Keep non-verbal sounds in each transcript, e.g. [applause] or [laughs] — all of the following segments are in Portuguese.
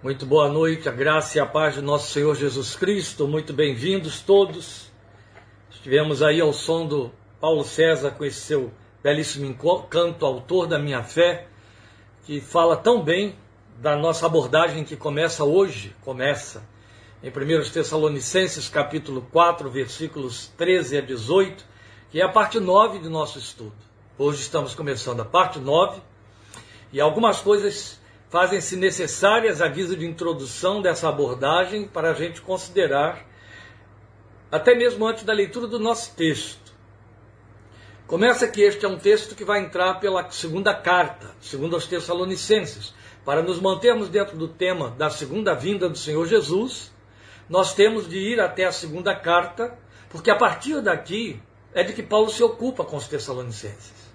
Muito boa noite, a graça e a paz do nosso Senhor Jesus Cristo. Muito bem-vindos todos. Estivemos aí ao som do Paulo César com esse seu belíssimo canto, autor da minha fé, que fala tão bem da nossa abordagem que começa hoje, começa em 1 Tessalonicenses capítulo 4, versículos 13 a 18, que é a parte 9 do nosso estudo. Hoje estamos começando a parte 9 e algumas coisas fazem-se necessárias aviso de introdução dessa abordagem para a gente considerar, até mesmo antes da leitura do nosso texto. Começa que este é um texto que vai entrar pela segunda carta, segundo aos Tessalonicenses. Para nos mantermos dentro do tema da segunda vinda do Senhor Jesus, nós temos de ir até a segunda carta, porque a partir daqui é de que Paulo se ocupa com os Tessalonicenses.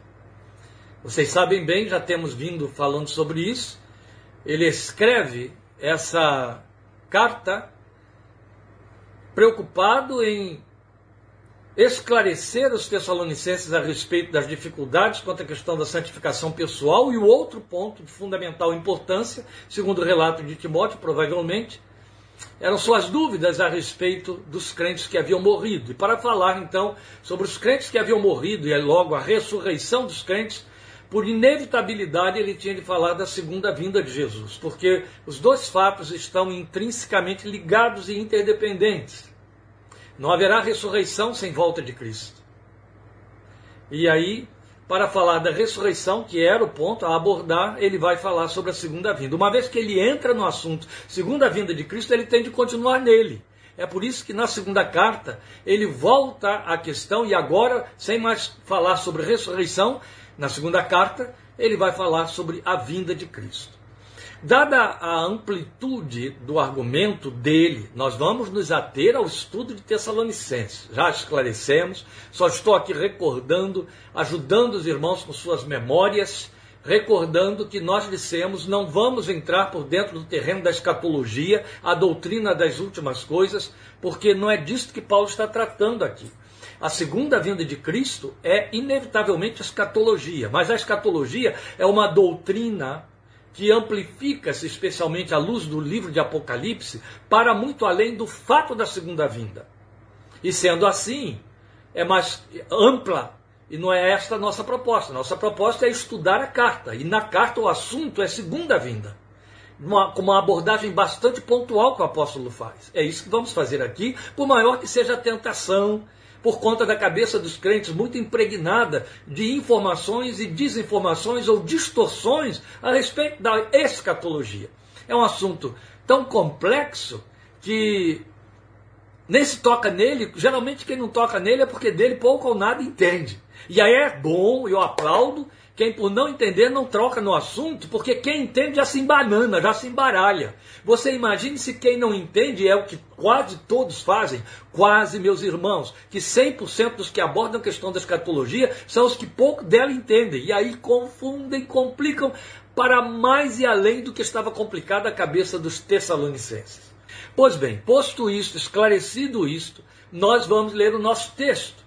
Vocês sabem bem, já temos vindo falando sobre isso, ele escreve essa carta preocupado em esclarecer os Tessalonicenses a respeito das dificuldades quanto à questão da santificação pessoal e o outro ponto de fundamental importância, segundo o relato de Timóteo, provavelmente, eram suas dúvidas a respeito dos crentes que haviam morrido. E para falar então sobre os crentes que haviam morrido e logo a ressurreição dos crentes, por inevitabilidade, ele tinha de falar da segunda vinda de Jesus, porque os dois fatos estão intrinsecamente ligados e interdependentes. Não haverá ressurreição sem volta de Cristo. E aí, para falar da ressurreição, que era o ponto a abordar, ele vai falar sobre a segunda vinda. Uma vez que ele entra no assunto segunda vinda de Cristo, ele tem de continuar nele. É por isso que na segunda carta ele volta à questão e agora, sem mais falar sobre ressurreição, na segunda carta, ele vai falar sobre a vinda de Cristo. Dada a amplitude do argumento dele, nós vamos nos ater ao estudo de Tessalonicenses. Já esclarecemos, só estou aqui recordando, ajudando os irmãos com suas memórias, recordando que nós dissemos não vamos entrar por dentro do terreno da escatologia, a doutrina das últimas coisas, porque não é disso que Paulo está tratando aqui. A segunda vinda de Cristo é inevitavelmente escatologia, mas a escatologia é uma doutrina que amplifica-se, especialmente à luz do livro de Apocalipse, para muito além do fato da segunda vinda. E sendo assim, é mais ampla e não é esta a nossa proposta. Nossa proposta é estudar a carta. E na carta o assunto é segunda vinda. Uma, com uma abordagem bastante pontual que o apóstolo faz. É isso que vamos fazer aqui, por maior que seja a tentação por conta da cabeça dos crentes muito impregnada de informações e desinformações ou distorções a respeito da escatologia. É um assunto tão complexo que nem se toca nele, geralmente quem não toca nele é porque dele pouco ou nada entende. E aí é bom, eu aplaudo, quem por não entender não troca no assunto, porque quem entende já se embanana, já se embaralha. Você imagine se quem não entende é o que quase todos fazem, quase meus irmãos, que 100% dos que abordam a questão da escatologia são os que pouco dela entendem. E aí confundem, complicam para mais e além do que estava complicada a cabeça dos tessalonicenses. Pois bem, posto isto, esclarecido isto, nós vamos ler o nosso texto.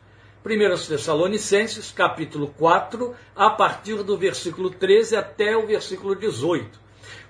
1 Tessalonicenses, capítulo 4, a partir do versículo 13 até o versículo 18.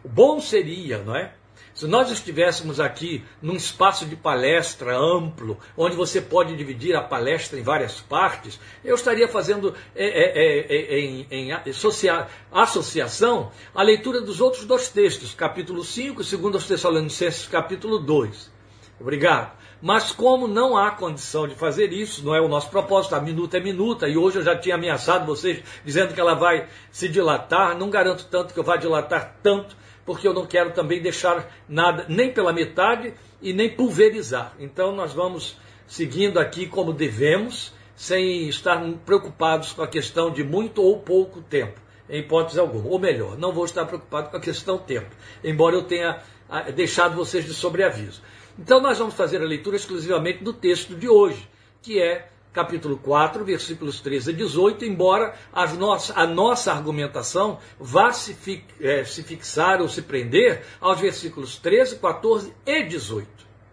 O bom seria, não é? Se nós estivéssemos aqui num espaço de palestra amplo, onde você pode dividir a palestra em várias partes, eu estaria fazendo é, é, é, em, em associa, associação a leitura dos outros dois textos, capítulo 5 e 2 Tessalonicenses, capítulo 2. Obrigado. Mas como não há condição de fazer isso, não é o nosso propósito, a minuta é minuta, e hoje eu já tinha ameaçado vocês dizendo que ela vai se dilatar, não garanto tanto que eu vá dilatar tanto, porque eu não quero também deixar nada nem pela metade e nem pulverizar. Então nós vamos seguindo aqui como devemos, sem estar preocupados com a questão de muito ou pouco tempo, em hipótese alguma. Ou melhor, não vou estar preocupado com a questão tempo, embora eu tenha ah, deixado vocês de sobreaviso. Então nós vamos fazer a leitura exclusivamente do texto de hoje, que é capítulo 4, versículos 13 a 18, embora nossa, a nossa argumentação vá se, fi, é, se fixar ou se prender aos versículos 13, 14 e 18,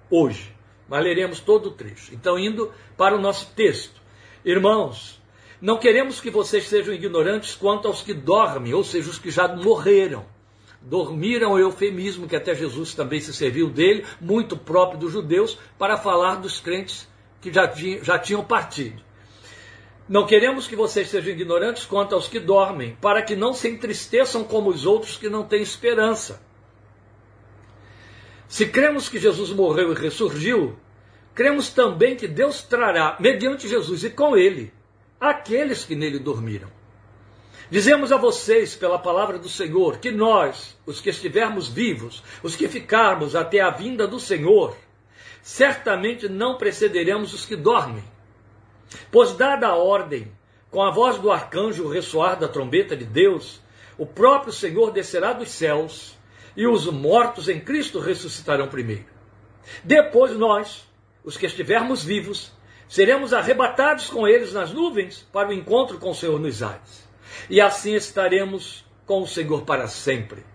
hoje. Mas leremos todo o trecho. Então, indo para o nosso texto. Irmãos, não queremos que vocês sejam ignorantes quanto aos que dormem, ou seja, os que já morreram Dormiram é o eufemismo que até Jesus também se serviu dele, muito próprio dos judeus, para falar dos crentes que já, tinham, já tinham partido. Não queremos que vocês sejam ignorantes quanto aos que dormem, para que não se entristeçam como os outros que não têm esperança. Se cremos que Jesus morreu e ressurgiu, cremos também que Deus trará, mediante Jesus e com ele, aqueles que nele dormiram. Dizemos a vocês, pela palavra do Senhor, que nós, os que estivermos vivos, os que ficarmos até a vinda do Senhor, certamente não precederemos os que dormem. Pois, dada a ordem, com a voz do arcanjo, ressoar da trombeta de Deus, o próprio Senhor descerá dos céus e os mortos em Cristo ressuscitarão primeiro. Depois nós, os que estivermos vivos, seremos arrebatados com eles nas nuvens para o encontro com o Senhor nos ares. E assim estaremos com o Senhor para sempre.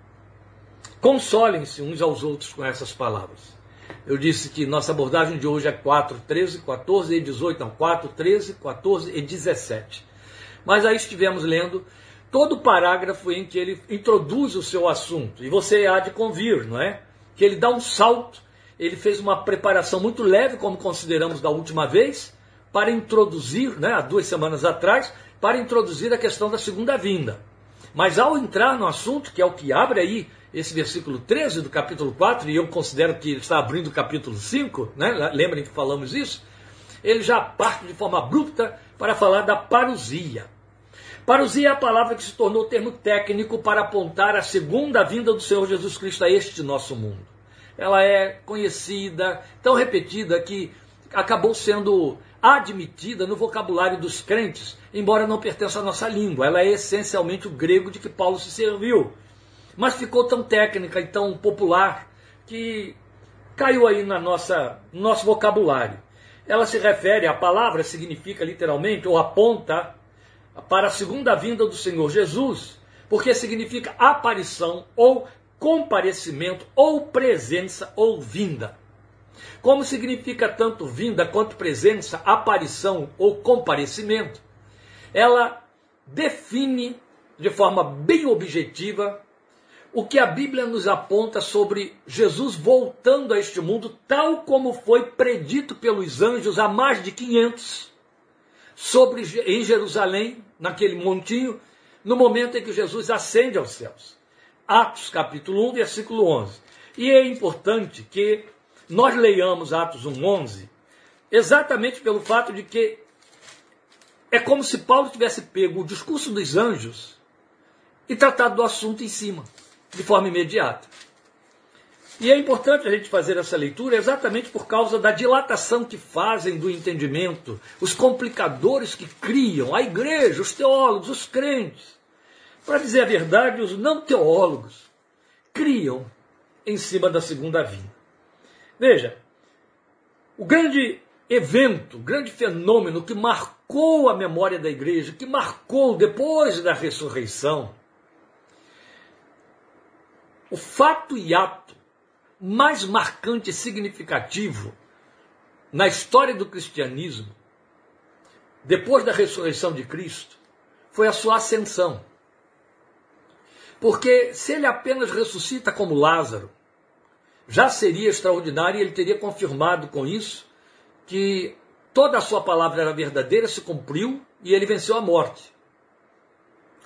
Consolem-se uns aos outros com essas palavras. Eu disse que nossa abordagem de hoje é 4, 13, 14 e 18. Não, 4, 13, 14 e 17. Mas aí estivemos lendo todo o parágrafo em que ele introduz o seu assunto. E você há de convir, não é? Que ele dá um salto. Ele fez uma preparação muito leve, como consideramos da última vez, para introduzir, né, há duas semanas atrás, para introduzir a questão da segunda vinda. Mas ao entrar no assunto, que é o que abre aí esse versículo 13 do capítulo 4, e eu considero que ele está abrindo o capítulo 5, né? lembrem que falamos isso, ele já parte de forma abrupta para falar da parousia. Parousia é a palavra que se tornou termo técnico para apontar a segunda vinda do Senhor Jesus Cristo a este nosso mundo. Ela é conhecida, tão repetida que acabou sendo admitida no vocabulário dos crentes, embora não pertença à nossa língua. Ela é essencialmente o grego de que Paulo se serviu mas ficou tão técnica e tão popular que caiu aí na nossa nosso vocabulário. Ela se refere, a palavra significa literalmente ou aponta para a segunda vinda do Senhor Jesus, porque significa aparição ou comparecimento ou presença ou vinda. Como significa tanto vinda quanto presença, aparição ou comparecimento, ela define de forma bem objetiva o que a Bíblia nos aponta sobre Jesus voltando a este mundo, tal como foi predito pelos anjos há mais de 500, sobre, em Jerusalém, naquele montinho, no momento em que Jesus ascende aos céus. Atos capítulo 1, versículo 11. E é importante que nós leiamos Atos 1, 11, exatamente pelo fato de que é como se Paulo tivesse pego o discurso dos anjos e tratado do assunto em cima de forma imediata. E é importante a gente fazer essa leitura exatamente por causa da dilatação que fazem do entendimento, os complicadores que criam a igreja, os teólogos, os crentes. Para dizer a verdade, os não teólogos criam em cima da segunda vinda. Veja, o grande evento, o grande fenômeno que marcou a memória da igreja, que marcou depois da ressurreição, o fato e ato mais marcante e significativo na história do cristianismo, depois da ressurreição de Cristo, foi a sua ascensão. Porque se ele apenas ressuscita como Lázaro, já seria extraordinário e ele teria confirmado com isso que toda a sua palavra era verdadeira, se cumpriu e ele venceu a morte.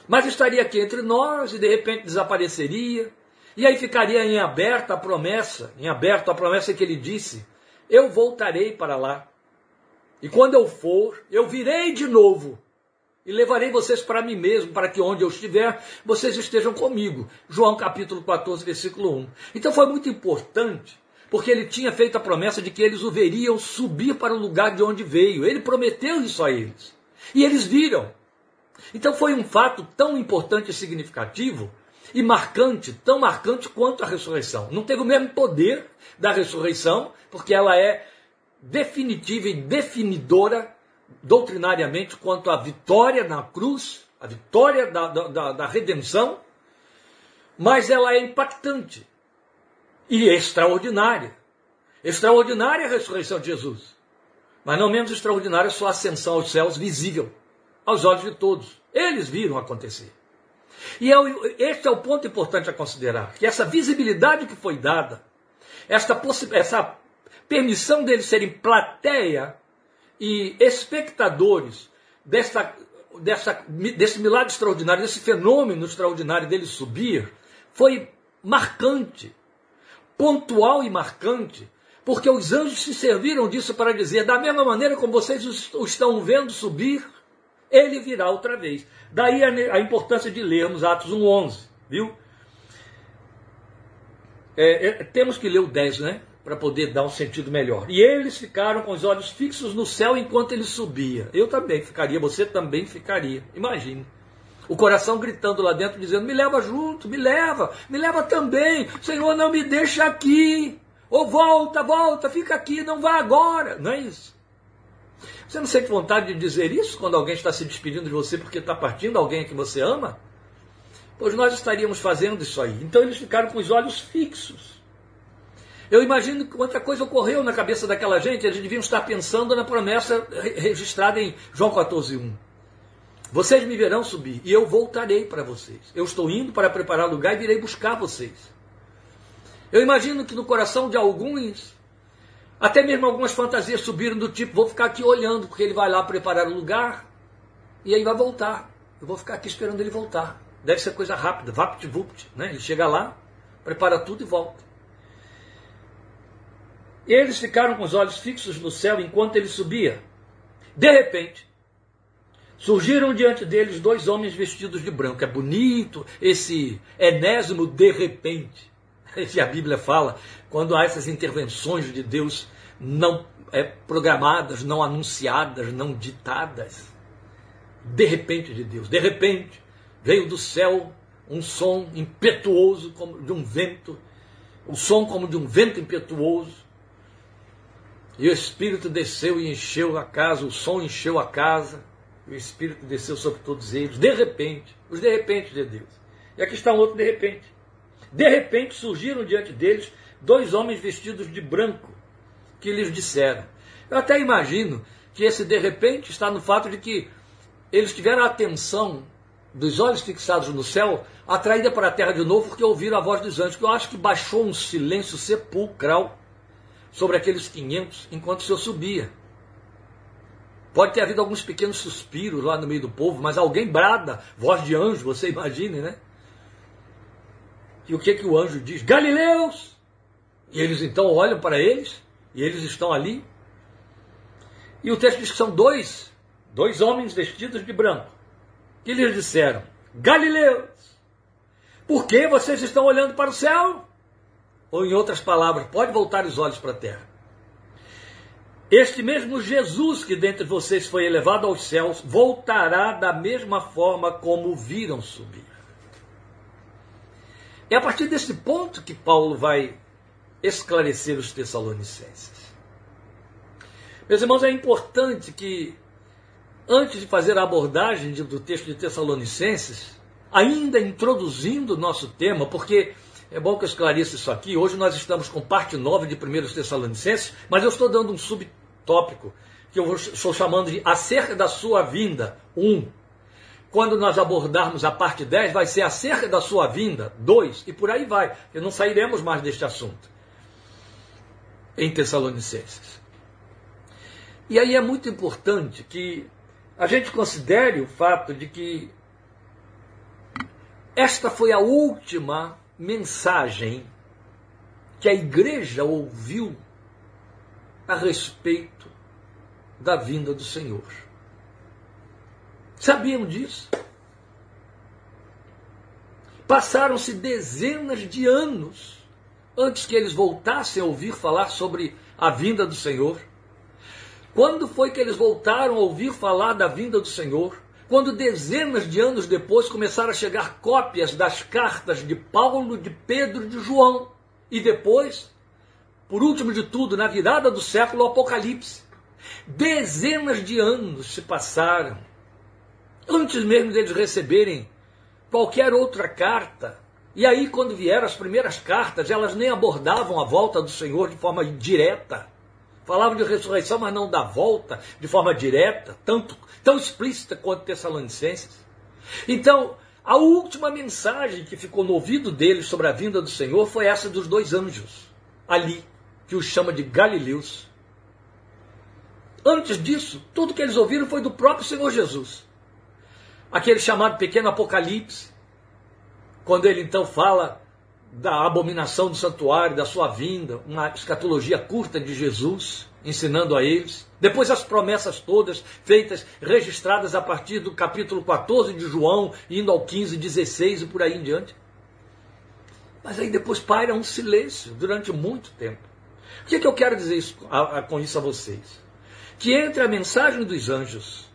Mas estaria aqui entre nós e de repente desapareceria, e aí ficaria em aberto a promessa, em aberto a promessa que ele disse: Eu voltarei para lá. E quando eu for, eu virei de novo e levarei vocês para mim mesmo, para que onde eu estiver, vocês estejam comigo. João capítulo 14, versículo 1. Então foi muito importante, porque ele tinha feito a promessa de que eles o veriam subir para o lugar de onde veio. Ele prometeu isso a eles. E eles viram. Então foi um fato tão importante e significativo e marcante, tão marcante quanto a ressurreição. Não teve o mesmo poder da ressurreição, porque ela é definitiva e definidora doutrinariamente quanto à vitória na cruz, a vitória da, da, da redenção, mas ela é impactante e extraordinária. Extraordinária a ressurreição de Jesus, mas não menos extraordinária a sua ascensão aos céus visível, aos olhos de todos. Eles viram acontecer. E é este é o ponto importante a considerar, que essa visibilidade que foi dada, esta, essa permissão deles serem plateia e espectadores dessa, dessa, desse milagre extraordinário, desse fenômeno extraordinário dele subir, foi marcante, pontual e marcante, porque os anjos se serviram disso para dizer: da mesma maneira como vocês o estão vendo subir, ele virá outra vez. Daí a, importância de lermos Atos 1,11, viu? É, é, temos que ler o 10, né? Para poder dar um sentido melhor. E eles ficaram com os olhos fixos no céu enquanto ele subia. Eu também ficaria, você também ficaria. Imagine. O coração gritando lá dentro, dizendo: Me leva junto, me leva, me leva também. Senhor, não me deixa aqui. Ou volta, volta, fica aqui, não vá agora. Não é isso? Você não sente vontade de dizer isso quando alguém está se despedindo de você porque está partindo alguém que você ama? Pois nós estaríamos fazendo isso aí. Então eles ficaram com os olhos fixos. Eu imagino que quanta coisa ocorreu na cabeça daquela gente, eles deviam estar pensando na promessa registrada em João 14:1. Vocês me verão subir e eu voltarei para vocês. Eu estou indo para preparar lugar e virei buscar vocês. Eu imagino que no coração de alguns até mesmo algumas fantasias subiram do tipo, vou ficar aqui olhando, porque ele vai lá preparar o lugar e aí vai voltar. Eu vou ficar aqui esperando ele voltar. Deve ser coisa rápida, vapt-vupt, né? Ele chega lá, prepara tudo e volta. Eles ficaram com os olhos fixos no céu enquanto ele subia. De repente, surgiram diante deles dois homens vestidos de branco. É bonito esse enésimo de repente. que [laughs] a Bíblia fala, quando há essas intervenções de Deus não é, programadas, não anunciadas, não ditadas. De repente de Deus, de repente veio do céu um som impetuoso como de um vento, o um som como de um vento impetuoso. E o Espírito desceu e encheu a casa, o som encheu a casa, e o Espírito desceu sobre todos eles, de repente, os de repente de Deus. E aqui está um outro de repente. De repente surgiram diante deles dois homens vestidos de branco, que lhes disseram. Eu até imagino que esse de repente está no fato de que eles tiveram a atenção dos olhos fixados no céu, atraída para a terra de novo, porque ouviram a voz dos anjos, eu acho que baixou um silêncio sepulcral sobre aqueles 500 enquanto o Senhor subia. Pode ter havido alguns pequenos suspiros lá no meio do povo, mas alguém brada, voz de anjo, você imagine, né? E o que que o anjo diz? Galileus! E eles então olham para eles e eles estão ali. E o texto diz que são dois, dois homens vestidos de branco, que lhes disseram: Galileus, por que vocês estão olhando para o céu? Ou, em outras palavras, pode voltar os olhos para a terra. Este mesmo Jesus que dentre vocês foi elevado aos céus voltará da mesma forma como viram subir. É a partir desse ponto que Paulo vai esclarecer os Tessalonicenses. Meus irmãos, é importante que, antes de fazer a abordagem do texto de Tessalonicenses, ainda introduzindo o nosso tema, porque é bom que eu esclareça isso aqui. Hoje nós estamos com parte 9 de 1 Tessalonicenses, mas eu estou dando um subtópico que eu estou chamando de acerca da sua vinda 1. Quando nós abordarmos a parte 10, vai ser acerca da sua vinda 2 e por aí vai. E não sairemos mais deste assunto em Tessalonicenses. E aí é muito importante que a gente considere o fato de que esta foi a última mensagem que a igreja ouviu a respeito da vinda do Senhor. Sabiam disso? Passaram-se dezenas de anos antes que eles voltassem a ouvir falar sobre a vinda do Senhor? Quando foi que eles voltaram a ouvir falar da vinda do Senhor? Quando dezenas de anos depois começaram a chegar cópias das cartas de Paulo, de Pedro e de João. E depois, por último de tudo, na virada do século, o Apocalipse. Dezenas de anos se passaram antes mesmo deles receberem qualquer outra carta e aí, quando vieram as primeiras cartas, elas nem abordavam a volta do Senhor de forma direta. Falavam de ressurreição, mas não da volta de forma direta, tanto, tão explícita quanto Tessalonicenses. Então, A última mensagem que ficou no ouvido deles sobre a vinda do Senhor foi essa dos dois anjos, ali, que os chama de Galileus. Antes disso, tudo que eles ouviram foi do próprio Senhor Jesus. Aquele chamado pequeno Apocalipse, quando ele então fala da abominação do santuário, da sua vinda, uma escatologia curta de Jesus, ensinando a eles. Depois as promessas todas feitas, registradas a partir do capítulo 14 de João, indo ao 15, 16 e por aí em diante. Mas aí depois paira um silêncio durante muito tempo. O que, é que eu quero dizer isso, a, a, com isso a vocês? Que entre a mensagem dos anjos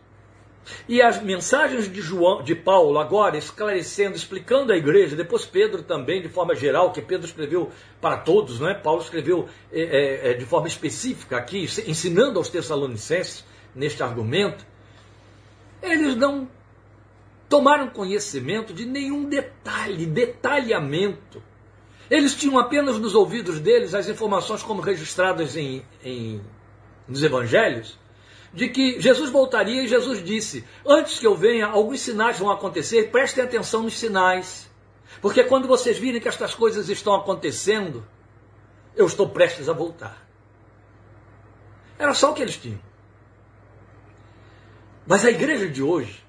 e as mensagens de João, de Paulo, agora esclarecendo, explicando à igreja, depois Pedro também, de forma geral, que Pedro escreveu para todos, não é? Paulo escreveu é, é, é de forma específica aqui, ensinando aos Tessalonicenses, neste argumento, eles não tomaram conhecimento de nenhum detalhe, detalhamento. Eles tinham apenas nos ouvidos deles as informações como registradas em, em nos evangelhos, de que Jesus voltaria e Jesus disse: Antes que eu venha, alguns sinais vão acontecer, prestem atenção nos sinais. Porque quando vocês virem que estas coisas estão acontecendo, eu estou prestes a voltar. Era só o que eles tinham. Mas a igreja de hoje,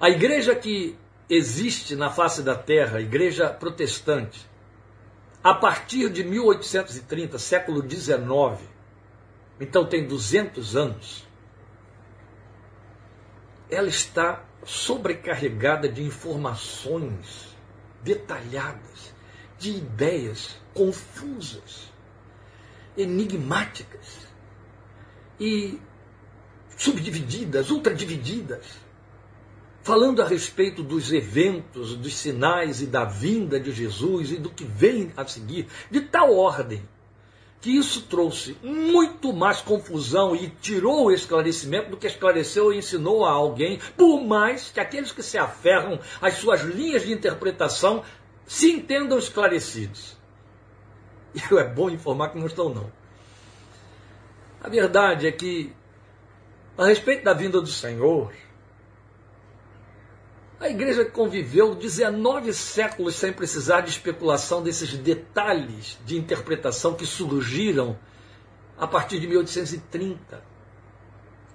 a igreja que existe na face da terra, a igreja protestante, a partir de 1830, século XIX, então tem 200 anos, ela está sobrecarregada de informações detalhadas, de ideias confusas, enigmáticas e subdivididas, ultradivididas, falando a respeito dos eventos, dos sinais e da vinda de Jesus e do que vem a seguir, de tal ordem que isso trouxe muito mais confusão e tirou o esclarecimento do que esclareceu e ensinou a alguém, por mais que aqueles que se aferram às suas linhas de interpretação se entendam esclarecidos. E é bom informar que não estão, não. A verdade é que, a respeito da vinda do Senhor, a igreja conviveu 19 séculos sem precisar de especulação desses detalhes de interpretação que surgiram a partir de 1830,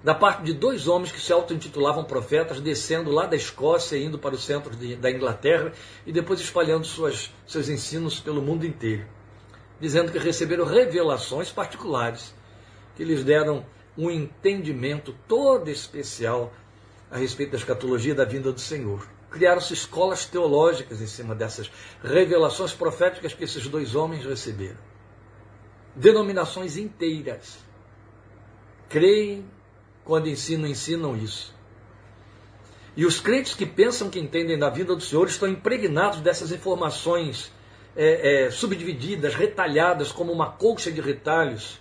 da parte de dois homens que se auto-intitulavam profetas, descendo lá da Escócia indo para o centro de, da Inglaterra e depois espalhando suas, seus ensinos pelo mundo inteiro, dizendo que receberam revelações particulares que lhes deram um entendimento todo especial a respeito da escatologia da vinda do Senhor. Criaram-se escolas teológicas em cima dessas revelações proféticas que esses dois homens receberam. Denominações inteiras creem quando ensinam, ensinam isso. E os crentes que pensam que entendem da vinda do Senhor estão impregnados dessas informações é, é, subdivididas, retalhadas, como uma colcha de retalhos,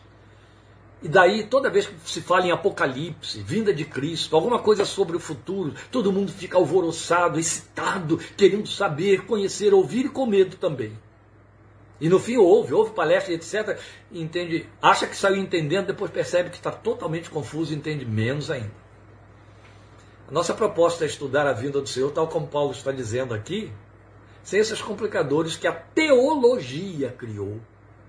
e daí, toda vez que se fala em Apocalipse, vinda de Cristo, alguma coisa sobre o futuro, todo mundo fica alvoroçado, excitado, querendo saber, conhecer, ouvir e com medo também. E no fim ouve, ouve palestra, etc. entende, acha que saiu entendendo, depois percebe que está totalmente confuso e entende menos ainda. A nossa proposta é estudar a vinda do Senhor, tal como Paulo está dizendo aqui, sem esses complicadores que a teologia criou.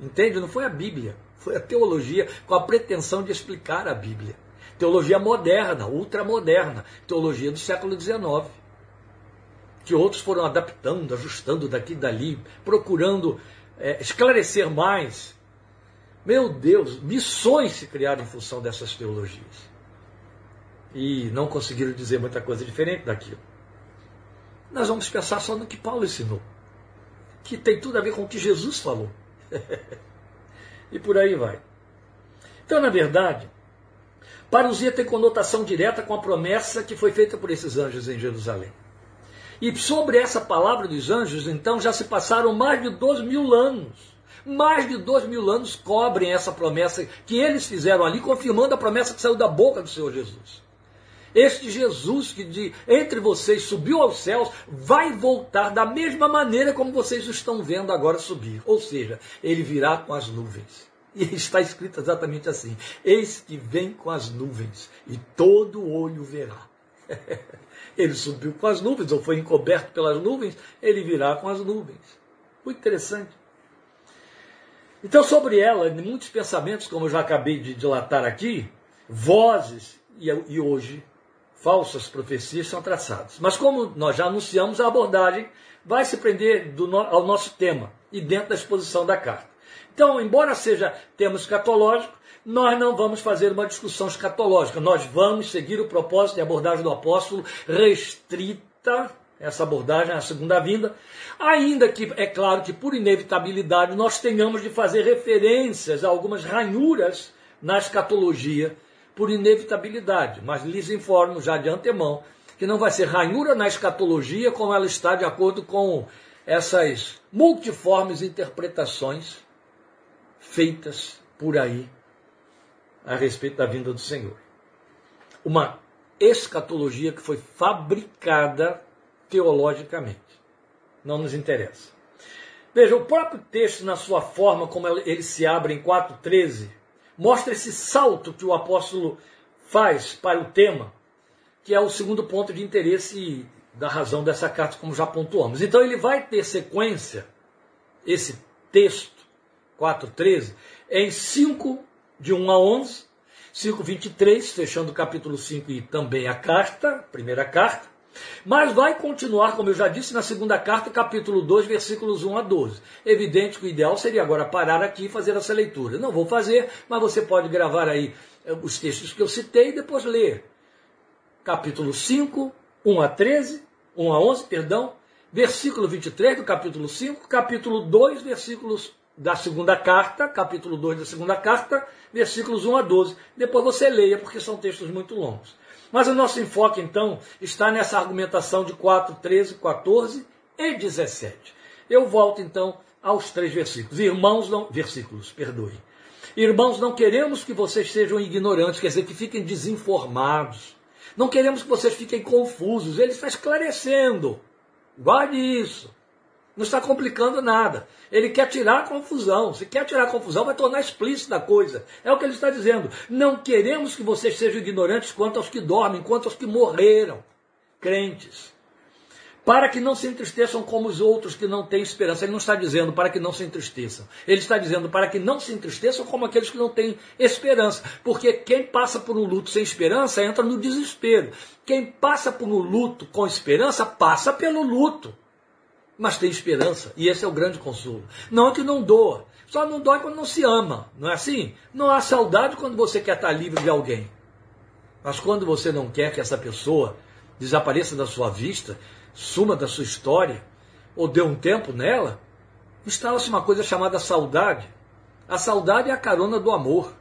Entende? Não foi a Bíblia. Foi a teologia com a pretensão de explicar a Bíblia. Teologia moderna, ultramoderna, teologia do século XIX. Que outros foram adaptando, ajustando daqui e dali, procurando é, esclarecer mais. Meu Deus, missões se criaram em função dessas teologias. E não conseguiram dizer muita coisa diferente daquilo. Nós vamos pensar só no que Paulo ensinou, que tem tudo a ver com o que Jesus falou. [laughs] e por aí vai. Então, na verdade, parousia tem conotação direta com a promessa que foi feita por esses anjos em Jerusalém. E sobre essa palavra dos anjos, então, já se passaram mais de dois mil anos. Mais de dois mil anos cobrem essa promessa que eles fizeram ali, confirmando a promessa que saiu da boca do Senhor Jesus. Este Jesus que de entre vocês subiu aos céus vai voltar da mesma maneira como vocês o estão vendo agora subir. Ou seja, ele virá com as nuvens. E [laughs] está escrito exatamente assim: Eis que vem com as nuvens, e todo olho verá. [laughs] ele subiu com as nuvens, ou foi encoberto pelas nuvens, ele virá com as nuvens. Muito interessante. Então, sobre ela, muitos pensamentos, como eu já acabei de dilatar aqui, vozes e, e hoje falsas profecias são traçadas. Mas como nós já anunciamos, a abordagem vai se prender do, ao nosso tema e dentro da exposição da carta. Então, embora seja tema escatológico, nós não vamos fazer uma discussão escatológica. Nós vamos seguir o propósito e abordagem do apóstolo restrita essa abordagem à segunda vinda, ainda que é claro que por inevitabilidade nós tenhamos de fazer referências a algumas ranhuras na escatologia por inevitabilidade, mas lhes informo já de antemão que não vai ser ranhura na escatologia como ela está de acordo com essas multiformes interpretações feitas por aí a respeito da vinda do Senhor. Uma escatologia que foi fabricada teologicamente. Não nos interessa. Veja, o próprio texto, na sua forma como ele se abre em 4,13, mostra esse salto que o apóstolo faz para o tema, que é o segundo ponto de interesse da razão dessa carta, como já pontuamos. Então ele vai ter sequência, esse texto, 4,13, em 5, de 1 a 11, 5,23, fechando o capítulo 5 e também a carta, primeira carta, mas vai continuar, como eu já disse, na segunda carta, capítulo 2, versículos 1 a 12. Evidente que o ideal seria agora parar aqui e fazer essa leitura. Não vou fazer, mas você pode gravar aí eh, os textos que eu citei e depois ler. Capítulo 5, 1 a 13, 1 a 11, perdão, versículo 23 do capítulo 5, capítulo 2, versículos da segunda carta, capítulo 2 da segunda carta, versículos 1 a 12. Depois você leia, porque são textos muito longos. Mas o nosso enfoque, então, está nessa argumentação de 4, 13, 14 e 17. Eu volto, então, aos três versículos. Irmãos, não, versículos, perdoe. Irmãos, não queremos que vocês sejam ignorantes, quer dizer, que fiquem desinformados. Não queremos que vocês fiquem confusos. Ele está esclarecendo. Guarde isso. Não está complicando nada. Ele quer tirar a confusão. Se quer tirar a confusão, vai tornar explícita a coisa. É o que ele está dizendo. Não queremos que vocês sejam ignorantes quanto aos que dormem, quanto aos que morreram, crentes. Para que não se entristeçam como os outros que não têm esperança. Ele não está dizendo para que não se entristeçam. Ele está dizendo para que não se entristeçam como aqueles que não têm esperança. Porque quem passa por um luto sem esperança entra no desespero. Quem passa por um luto com esperança passa pelo luto mas tem esperança, e esse é o grande consolo. Não é que não doa, só não dói quando não se ama, não é assim? Não há saudade quando você quer estar livre de alguém. Mas quando você não quer que essa pessoa desapareça da sua vista, suma da sua história, ou dê um tempo nela, instala-se uma coisa chamada saudade. A saudade é a carona do amor,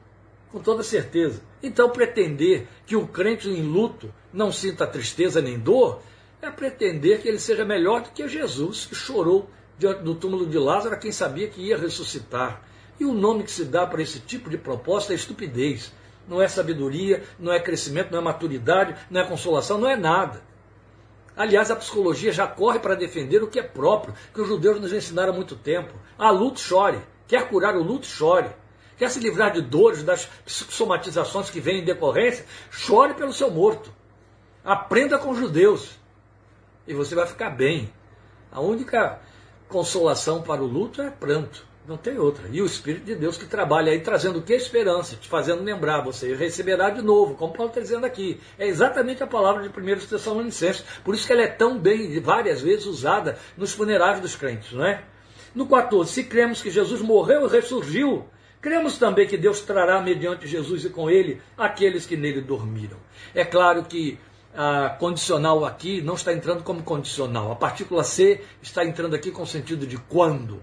com toda certeza. Então, pretender que o crente em luto não sinta tristeza nem dor é pretender que ele seja melhor do que Jesus, que chorou diante do túmulo de Lázaro, a quem sabia que ia ressuscitar. E o nome que se dá para esse tipo de proposta é estupidez. Não é sabedoria, não é crescimento, não é maturidade, não é consolação, não é nada. Aliás, a psicologia já corre para defender o que é próprio, que os judeus nos ensinaram há muito tempo. Ah, luto, chore. Quer curar o luto, chore. Quer se livrar de dores, das psicosomatizações que vêm em decorrência, chore pelo seu morto. Aprenda com os judeus e você vai ficar bem. A única consolação para o luto é pranto, não tem outra. E o Espírito de Deus que trabalha aí trazendo o que? Esperança, te fazendo lembrar, você receberá de novo, como Paulo está dizendo aqui. É exatamente a palavra de 1 Tessalonicenses. Por isso que ela é tão bem, várias vezes usada nos funerais dos crentes, não é? No 14, se cremos que Jesus morreu e ressurgiu, cremos também que Deus trará mediante Jesus e com ele aqueles que nele dormiram. É claro que a condicional aqui não está entrando como condicional. A partícula C está entrando aqui com o sentido de quando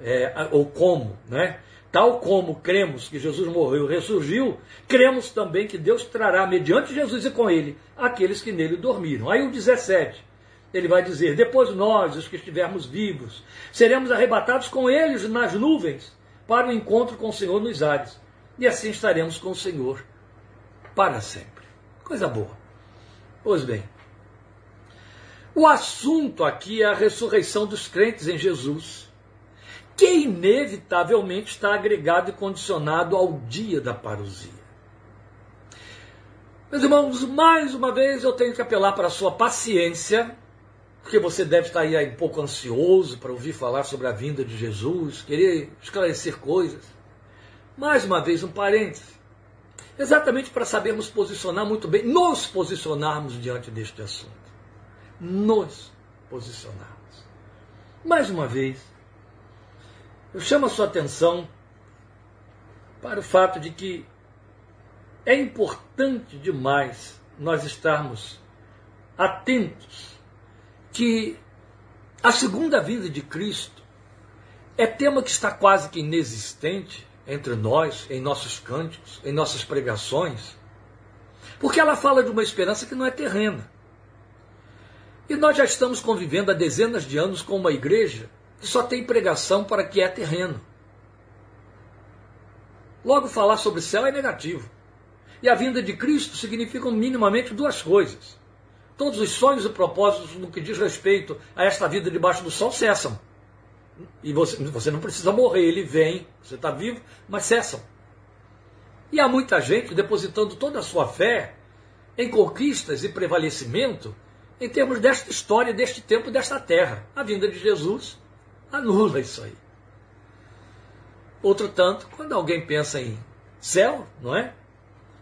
é, ou como, né? Tal como cremos que Jesus morreu e ressurgiu, cremos também que Deus trará, mediante Jesus e com ele, aqueles que nele dormiram. Aí o 17, ele vai dizer: Depois nós, os que estivermos vivos, seremos arrebatados com eles nas nuvens para o encontro com o Senhor nos ares. E assim estaremos com o Senhor para sempre. Coisa boa. Pois bem, o assunto aqui é a ressurreição dos crentes em Jesus, que inevitavelmente está agregado e condicionado ao dia da parousia. Meus irmãos, mais uma vez eu tenho que apelar para a sua paciência, porque você deve estar aí um pouco ansioso para ouvir falar sobre a vinda de Jesus, querer esclarecer coisas. Mais uma vez, um parêntese. Exatamente para sabermos posicionar muito bem, nos posicionarmos diante deste assunto. Nos posicionarmos. Mais uma vez, eu chamo a sua atenção para o fato de que é importante demais nós estarmos atentos que a segunda vinda de Cristo é tema que está quase que inexistente entre nós, em nossos cânticos, em nossas pregações, porque ela fala de uma esperança que não é terrena. E nós já estamos convivendo há dezenas de anos com uma igreja que só tem pregação para que é terreno. Logo, falar sobre céu é negativo. E a vinda de Cristo significam minimamente duas coisas. Todos os sonhos e propósitos no que diz respeito a esta vida debaixo do sol cessam. E você, você não precisa morrer, ele vem, você está vivo, mas cessam. E há muita gente depositando toda a sua fé em conquistas e prevalecimento em termos desta história, deste tempo, desta terra. A vinda de Jesus anula isso aí. Outro tanto, quando alguém pensa em céu, não é?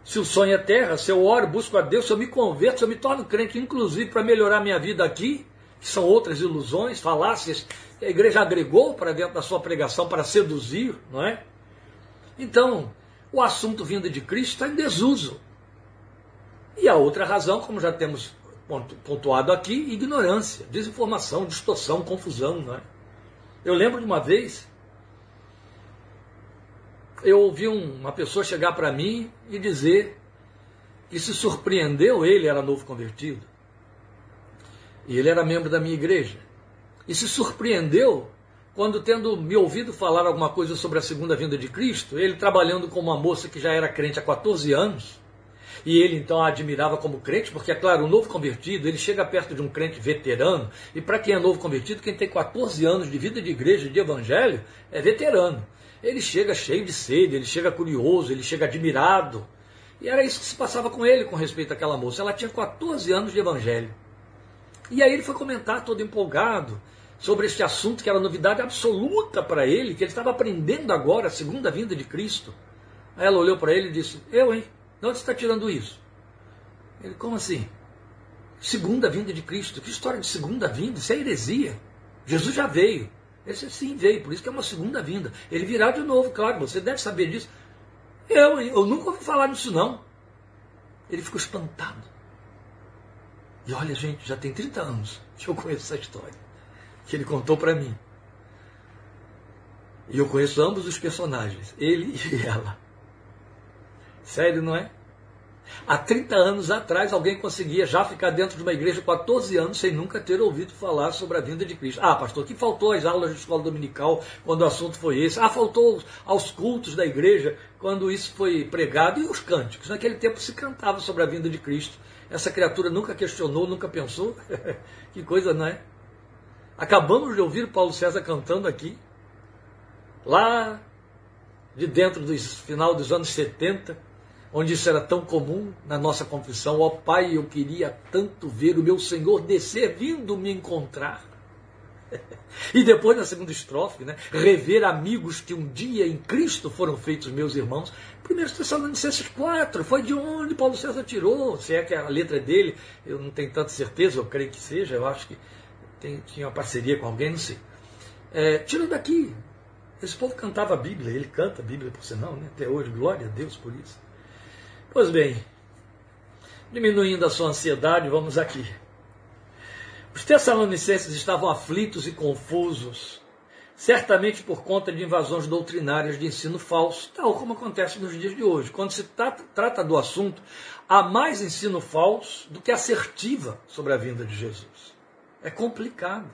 Se o sonho é terra, se eu oro, busco a Deus, se eu me converto, se eu me torno crente, inclusive para melhorar minha vida aqui, que são outras ilusões, falácias, que a igreja agregou para dentro da sua pregação para seduzir, não é? Então, o assunto vinda de Cristo está em desuso. E a outra razão, como já temos pontuado aqui, ignorância, desinformação, distorção, confusão, não é? Eu lembro de uma vez eu ouvi uma pessoa chegar para mim e dizer que se surpreendeu, ele era novo convertido, e ele era membro da minha igreja, e se surpreendeu quando, tendo me ouvido falar alguma coisa sobre a segunda vinda de Cristo, ele trabalhando com uma moça que já era crente há 14 anos, e ele então a admirava como crente, porque é claro, o novo convertido, ele chega perto de um crente veterano, e para quem é novo convertido, quem tem 14 anos de vida de igreja, de evangelho, é veterano. Ele chega cheio de sede, ele chega curioso, ele chega admirado. E era isso que se passava com ele com respeito àquela moça. Ela tinha 14 anos de evangelho. E aí ele foi comentar todo empolgado sobre este assunto que era novidade absoluta para ele, que ele estava aprendendo agora a segunda vinda de Cristo. Aí ela olhou para ele e disse: Eu, hein? De onde você está tirando isso? Ele, como assim? Segunda vinda de Cristo. Que história de segunda vinda? Isso é heresia. Jesus já veio. Esse sim veio, por isso que é uma segunda vinda. Ele virá de novo, claro, você deve saber disso. Eu, eu nunca ouvi falar nisso, não. Ele ficou espantado. E olha, gente, já tem 30 anos que eu conheço essa história. Que ele contou para mim. E eu conheço ambos os personagens, ele [laughs] e ela. Sério, não é? Há 30 anos atrás, alguém conseguia já ficar dentro de uma igreja 14 anos sem nunca ter ouvido falar sobre a vinda de Cristo. Ah, pastor, que faltou às aulas de escola dominical quando o assunto foi esse? Ah, faltou aos cultos da igreja quando isso foi pregado e os cânticos. Naquele tempo se cantava sobre a vinda de Cristo. Essa criatura nunca questionou, nunca pensou. [laughs] que coisa, não é? Acabamos de ouvir Paulo César cantando aqui, lá de dentro do final dos anos 70 onde isso era tão comum na nossa confissão. Ó oh, Pai, eu queria tanto ver o meu Senhor descer, vindo me encontrar. [laughs] e depois na segunda estrofe, né, rever amigos que um dia em Cristo foram feitos meus irmãos. 1 Tessalonicenses 4, foi de onde Paulo César tirou, se é que a letra dele, eu não tenho tanta certeza, eu creio que seja, eu acho que tem, tinha uma parceria com alguém, não sei. É, daqui. Esse povo cantava a Bíblia, ele canta a Bíblia por sinal, né, até hoje, glória a Deus por isso. Pois bem, diminuindo a sua ansiedade, vamos aqui. Os tessalonicenses estavam aflitos e confusos, certamente por conta de invasões doutrinárias de ensino falso, tal como acontece nos dias de hoje. Quando se trata do assunto, há mais ensino falso do que assertiva sobre a vinda de Jesus. É complicado.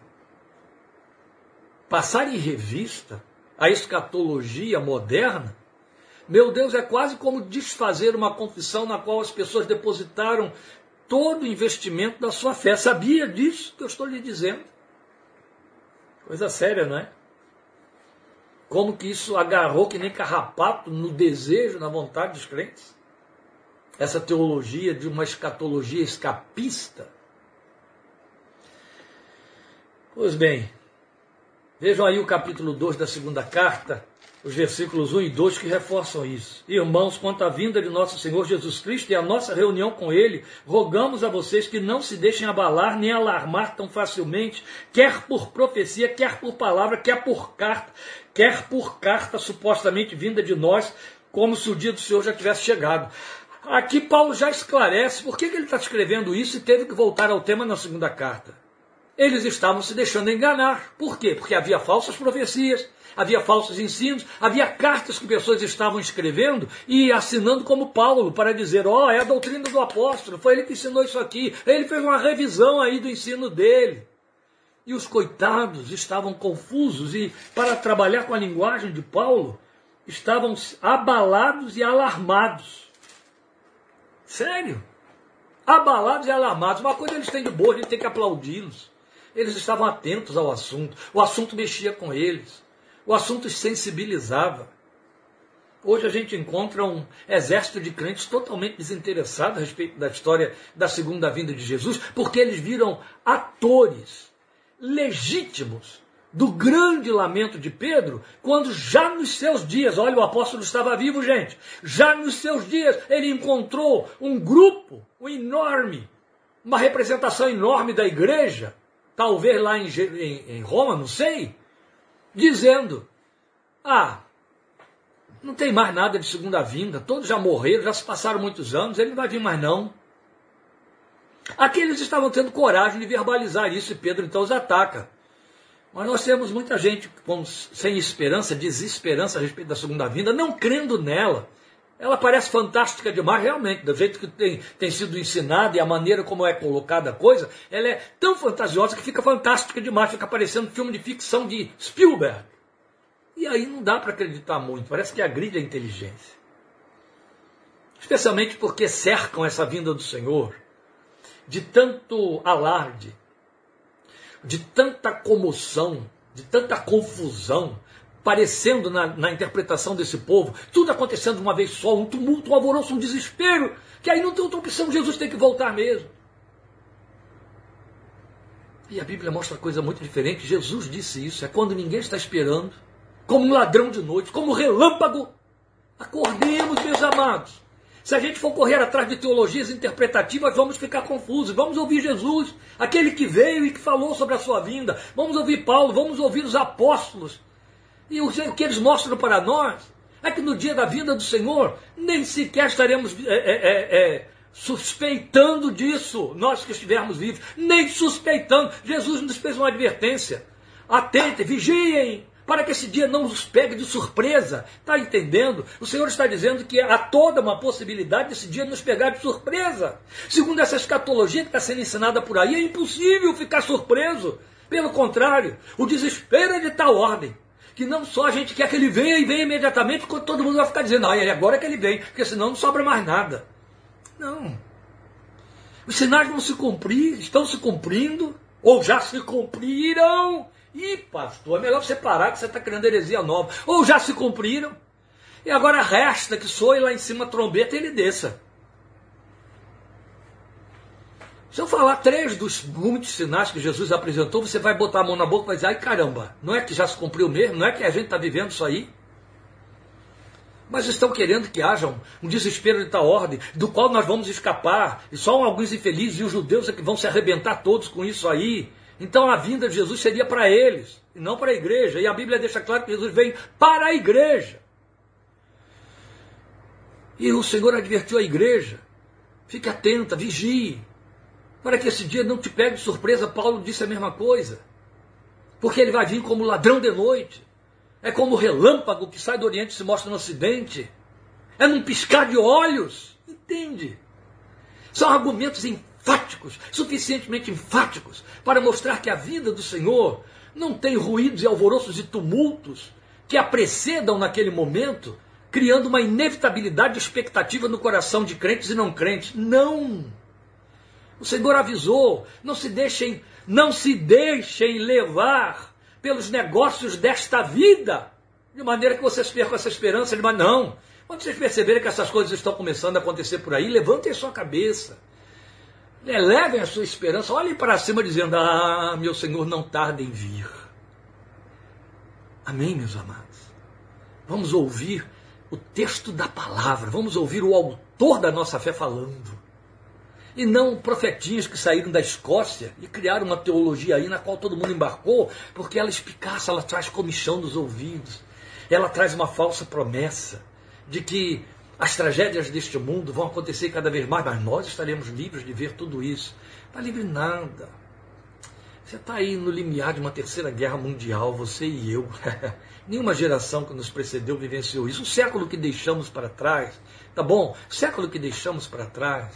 Passar em revista a escatologia moderna meu Deus, é quase como desfazer uma confissão na qual as pessoas depositaram todo o investimento da sua fé. Sabia disso que eu estou lhe dizendo? Coisa séria, não é? Como que isso agarrou que nem carrapato no desejo, na vontade dos crentes? essa teologia de uma escatologia escapista. Pois bem, vejam aí o capítulo 2 da segunda carta, os versículos 1 e 2 que reforçam isso. Irmãos, quanto à vinda de nosso Senhor Jesus Cristo e a nossa reunião com Ele, rogamos a vocês que não se deixem abalar nem alarmar tão facilmente, quer por profecia, quer por palavra, quer por carta, quer por carta supostamente vinda de nós, como se o dia do Senhor já tivesse chegado. Aqui Paulo já esclarece por que, que ele está escrevendo isso e teve que voltar ao tema na segunda carta. Eles estavam se deixando enganar. Por quê? Porque havia falsas profecias, havia falsos ensinos, havia cartas que pessoas estavam escrevendo e assinando como Paulo para dizer: ó, oh, é a doutrina do apóstolo, foi ele que ensinou isso aqui. Ele fez uma revisão aí do ensino dele. E os coitados estavam confusos e, para trabalhar com a linguagem de Paulo, estavam abalados e alarmados. Sério? Abalados e alarmados. Uma coisa eles têm de boa, a gente tem que aplaudi-los. Eles estavam atentos ao assunto. O assunto mexia com eles. O assunto sensibilizava. Hoje a gente encontra um exército de crentes totalmente desinteressados a respeito da história da segunda vinda de Jesus, porque eles viram atores legítimos do grande lamento de Pedro, quando já nos seus dias, olha, o apóstolo estava vivo, gente, já nos seus dias ele encontrou um grupo, um enorme, uma representação enorme da igreja, talvez lá em, em, em Roma, não sei, dizendo: Ah, não tem mais nada de segunda vinda, todos já morreram, já se passaram muitos anos, ele não vai vir mais não. Aqueles estavam tendo coragem de verbalizar isso e Pedro então os ataca. Mas nós temos muita gente com, sem esperança, desesperança a respeito da segunda vinda, não crendo nela. Ela parece fantástica demais, realmente, do jeito que tem, tem sido ensinada e a maneira como é colocada a coisa, ela é tão fantasiosa que fica fantástica demais, fica parecendo filme de ficção de Spielberg. E aí não dá para acreditar muito, parece que agride a inteligência. Especialmente porque cercam essa vinda do Senhor de tanto alarde, de tanta comoção, de tanta confusão, parecendo na, na, interpretação desse povo, tudo acontecendo de uma vez só, um tumulto, um alvoroço, um desespero, que aí não tem outra opção, Jesus tem que voltar mesmo. E a Bíblia mostra coisa muito diferente. Jesus disse isso, é quando ninguém está esperando, como um ladrão de noite, como um relâmpago. Acordemos, meus amados. Se a gente for correr atrás de teologias interpretativas, vamos ficar confusos. Vamos ouvir Jesus, aquele que veio e que falou sobre a sua vinda. Vamos ouvir Paulo, vamos ouvir os apóstolos, e o que eles mostram para nós é que no dia da vinda do Senhor, nem sequer estaremos é, é, é, suspeitando disso, nós que estivermos vivos, nem suspeitando. Jesus nos fez uma advertência. Atentem, vigiem, para que esse dia não nos pegue de surpresa. Está entendendo? O Senhor está dizendo que há toda uma possibilidade desse dia nos pegar de surpresa. Segundo essa escatologia que está sendo ensinada por aí, é impossível ficar surpreso. Pelo contrário, o desespero é de tal ordem que não só a gente quer que ele venha e venha imediatamente, quando todo mundo vai ficar dizendo, ah, é agora que ele vem, porque senão não sobra mais nada. Não. Os sinais vão se cumprir, estão se cumprindo, ou já se cumpriram. Ih, pastor, é melhor você parar que você está criando heresia nova. Ou já se cumpriram. E agora resta que soe lá em cima a trombeta e ele desça. Se eu falar três dos muitos sinais que Jesus apresentou, você vai botar a mão na boca e vai dizer, ai caramba, não é que já se cumpriu mesmo? Não é que a gente está vivendo isso aí? Mas estão querendo que haja um, desespero de tal ordem, do qual nós vamos escapar, e só alguns infelizes e os judeus é que vão se arrebentar todos com isso aí. Então a vinda de Jesus seria para eles, e não para a igreja. E a Bíblia deixa claro que Jesus vem para a igreja. E o Senhor advertiu a igreja: fique atenta, vigie, para que esse dia não te pegue de surpresa, Paulo disse a mesma coisa. Porque ele vai vir como ladrão de noite. É como relâmpago que sai do Oriente e se mostra no Ocidente. É num piscar de olhos. Entende? São argumentos enfáticos, suficientemente enfáticos, para mostrar que a vida do Senhor não tem ruídos e alvoroços e tumultos que a precedam naquele momento, criando uma inevitabilidade de expectativa no coração de crentes e não crentes. Não! O Senhor avisou: não se deixem, não se deixem levar pelos negócios desta vida. De maneira que vocês percam essa esperança. Mas não. Quando vocês perceberem que essas coisas estão começando a acontecer por aí, levantem sua cabeça. Elevem a sua esperança. Olhem para cima dizendo: Ah, meu Senhor, não tarde em vir. Amém, meus amados? Vamos ouvir o texto da palavra. Vamos ouvir o autor da nossa fé falando. E não profetinhos que saíram da Escócia e criaram uma teologia aí na qual todo mundo embarcou, porque ela espicaça, ela traz comichão nos ouvidos. Ela traz uma falsa promessa de que as tragédias deste mundo vão acontecer cada vez mais, mas nós estaremos livres de ver tudo isso. Está livre nada. Você está aí no limiar de uma terceira guerra mundial, você e eu. [laughs] Nenhuma geração que nos precedeu vivenciou isso. O século que deixamos para trás, tá bom? O século que deixamos para trás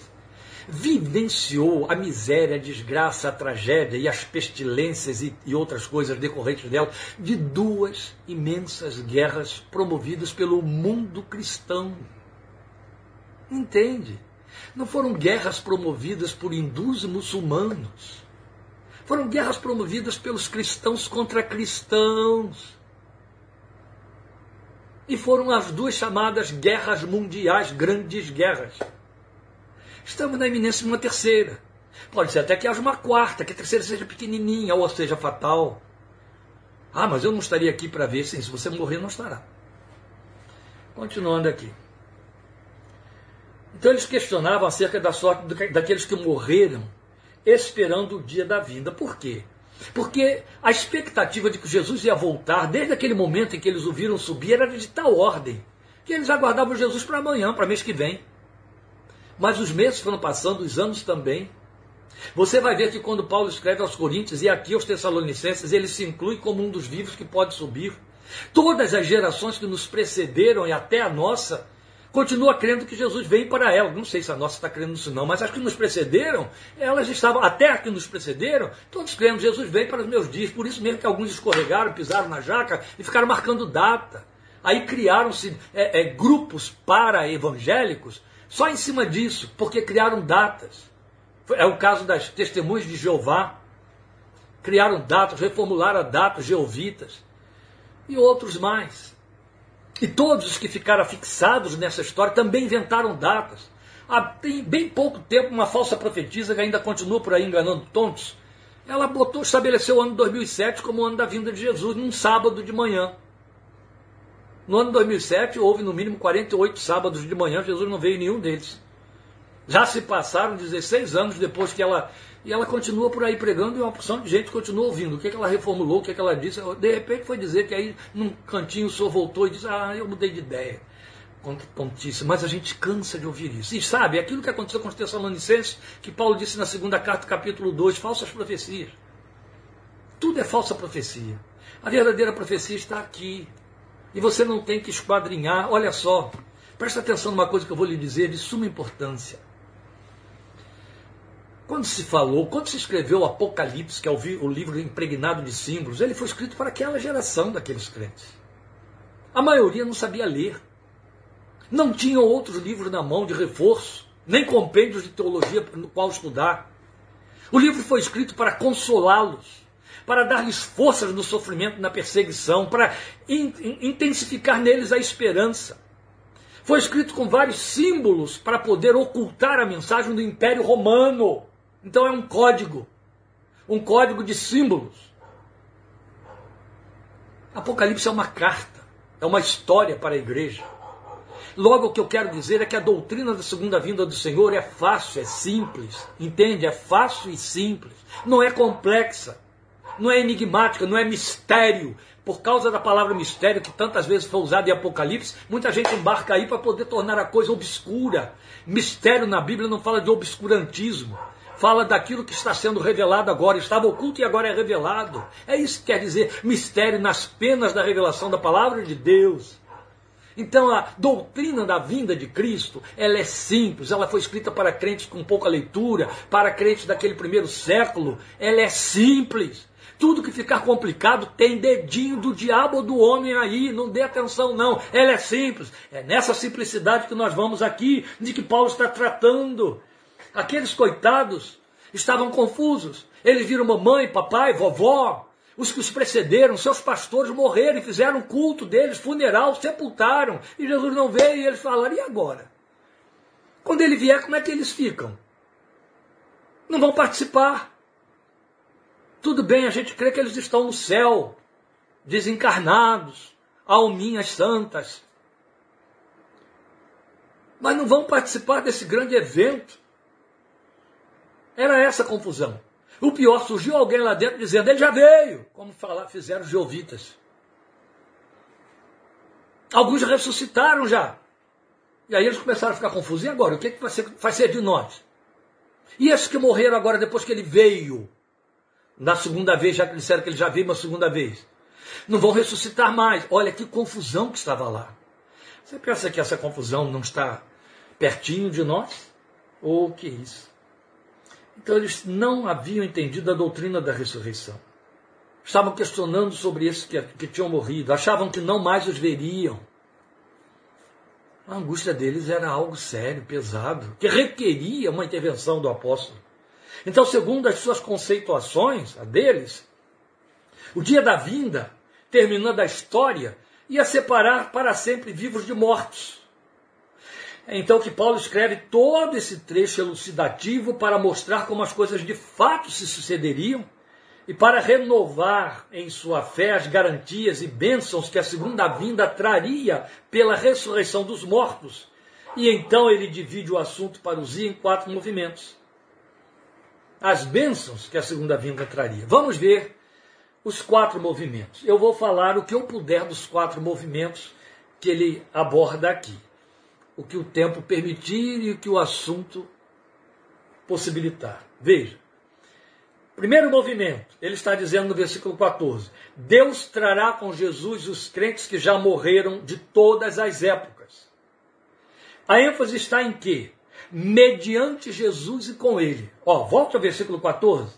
vivenciou a miséria, a desgraça, a tragédia e as pestilências e, e, outras coisas decorrentes dela, de duas imensas guerras promovidas pelo mundo cristão. Entende? Não foram guerras promovidas por hindus e muçulmanos. Foram guerras promovidas pelos cristãos contra cristãos. E foram as duas chamadas guerras mundiais, grandes guerras. Estamos na iminência de uma terceira. Pode ser até que haja uma quarta, que a terceira seja pequenininha ou seja fatal. Ah, mas eu não estaria aqui para ver. Sim, se você morrer, não estará. Continuando aqui. Então eles questionavam acerca da sorte daqueles que morreram esperando o dia da vinda. Por quê? Porque a expectativa de que Jesus ia voltar, desde aquele momento em que eles o viram subir, era de tal ordem que eles aguardavam Jesus para amanhã, para mês que vem. Mas os meses foram passando, os anos também. Você vai ver que quando Paulo escreve aos Coríntios e aqui aos Tessalonicenses, ele se inclui como um dos vivos que pode subir. Todas as gerações que nos precederam e até a nossa continua crendo que Jesus vem para ela. Não sei se a nossa está crendo nisso não, mas as que nos precederam, elas estavam, até as que nos precederam, todos crendo, Jesus vem para os meus dias. Por isso mesmo que alguns escorregaram, pisaram na jaca e ficaram marcando data. Aí criaram-se é, é, grupos para-evangélicos só em cima disso, porque criaram datas. É o caso das testemunhas de Jeová. Criaram datas, reformularam a data, jeovitas. E outros mais. E todos os que ficaram fixados nessa história também inventaram datas. Há bem pouco tempo, uma falsa profetisa que ainda continua por aí enganando tontos, ela botou, estabeleceu o ano 2007 como o ano da vinda de Jesus, num sábado de manhã. No ano 2007 houve no mínimo 48 sábados de manhã, Jesus não veio em nenhum deles. Já se passaram 16 anos depois que ela. E ela continua por aí pregando e uma porção de gente continua ouvindo. O que, é que ela reformulou, o que, é que ela disse. De repente foi dizer que aí num cantinho o senhor voltou e disse: Ah, eu mudei de ideia. Pontíssimo. Mas a gente cansa de ouvir isso. E sabe, aquilo que aconteceu com os Tessalonicenses, que Paulo disse na segunda carta, capítulo 2, falsas profecias. Tudo é falsa profecia. A verdadeira profecia está aqui. E você não tem que esquadrinhar. Olha só, presta atenção numa coisa que eu vou lhe dizer de suma importância. Quando se falou, quando se escreveu o Apocalipse, que é o livro impregnado de símbolos, ele foi escrito para aquela geração daqueles crentes. A maioria não sabia ler. Não tinham outros livros na mão de reforço, nem compêndios de teologia no qual estudar. O livro foi escrito para consolá-los, para dar-lhes forças no sofrimento, na perseguição, para intensificar neles a esperança. Foi escrito com vários símbolos para poder ocultar a mensagem do Império Romano. Então é um código, um código de símbolos. Apocalipse é uma carta, é uma história para a igreja. Logo, o que eu quero dizer é que a doutrina da segunda vinda do Senhor é fácil, é simples, entende? É fácil e simples, não é complexa, não é enigmática, não é mistério. Por causa da palavra mistério, que tantas vezes foi usada em Apocalipse, muita gente embarca aí para poder tornar a coisa obscura. Mistério na Bíblia não fala de obscurantismo fala daquilo que está sendo revelado agora, estava oculto e agora é revelado. É isso que quer dizer mistério nas penas da revelação da palavra de Deus. Então a doutrina da vinda de Cristo, ela é simples, ela foi escrita para crentes com pouca leitura, para crentes daquele primeiro século, ela é simples. Tudo que ficar complicado tem dedinho do diabo do homem aí, não dê atenção não. Ela é simples. É nessa simplicidade que nós vamos aqui, de que Paulo está tratando. Aqueles coitados estavam confusos. Eles viram mamãe, papai, vovó, Os que os precederam, seus pastores morreram e fizeram culto deles, funeral, sepultaram. E Jesus não veio e eles falaram: e agora? Quando ele vier, como é que eles ficam? Não vão participar. Tudo bem, a gente crê que eles estão no céu, desencarnados, alminhas santas. Mas não vão participar desse grande evento. Era essa a confusão. O pior, surgiu alguém lá dentro dizendo, ele já veio, como falar, fizeram os jeovitas. Alguns ressuscitaram já. E aí eles começaram a ficar confusos. E agora? O que, que vai, ser, vai ser de nós? E esses que morreram agora depois que ele veio? Na segunda vez, já que disseram que ele já veio uma segunda vez. Não vão ressuscitar mais. Olha que confusão que estava lá. Você pensa que essa confusão não está pertinho de nós? Ou que isso? Então eles não haviam entendido a doutrina da ressurreição. Estavam questionando sobre esses que, que tinham morrido, achavam que não mais os veriam. A angústia deles era algo sério, pesado, que requeria uma intervenção do apóstolo. Então, segundo as suas conceituações, a deles, o dia da vinda, terminando a história, ia separar para sempre vivos de mortos. Então que Paulo escreve todo esse trecho elucidativo para mostrar como as coisas de fato se sucederiam e para renovar em sua fé as garantias e bênçãos que a segunda vinda traria pela ressurreição dos mortos. E então ele divide o assunto para os em quatro movimentos. As bênçãos que a segunda vinda traria. Vamos ver os quatro movimentos. Eu vou falar o que eu puder dos quatro movimentos que ele aborda aqui o que o tempo permitir e o que o assunto possibilitar. Veja. Primeiro movimento, ele está dizendo no versículo 14: Deus trará com Jesus os crentes que já morreram de todas as épocas. A ênfase está em quê? Mediante Jesus e com ele. Ó, volta ao versículo 14.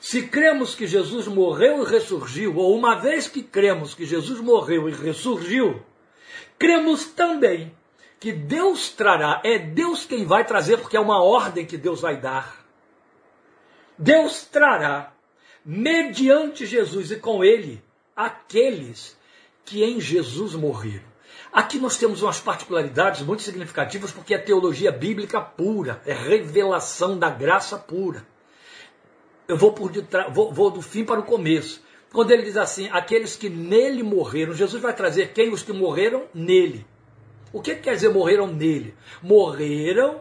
Se cremos que Jesus morreu e ressurgiu, ou uma vez que cremos que Jesus morreu e ressurgiu, cremos também que Deus trará, é Deus quem vai trazer, porque é uma ordem que Deus vai dar. Deus trará, mediante Jesus e com ele, aqueles que em Jesus morreram. Aqui nós temos umas particularidades muito significativas, porque é teologia bíblica pura, é revelação da graça pura. Eu vou, por vou, vou do fim para o começo. Quando ele diz assim, aqueles que nele morreram, Jesus vai trazer quem? Os que morreram nele. O que quer dizer morreram nele? Morreram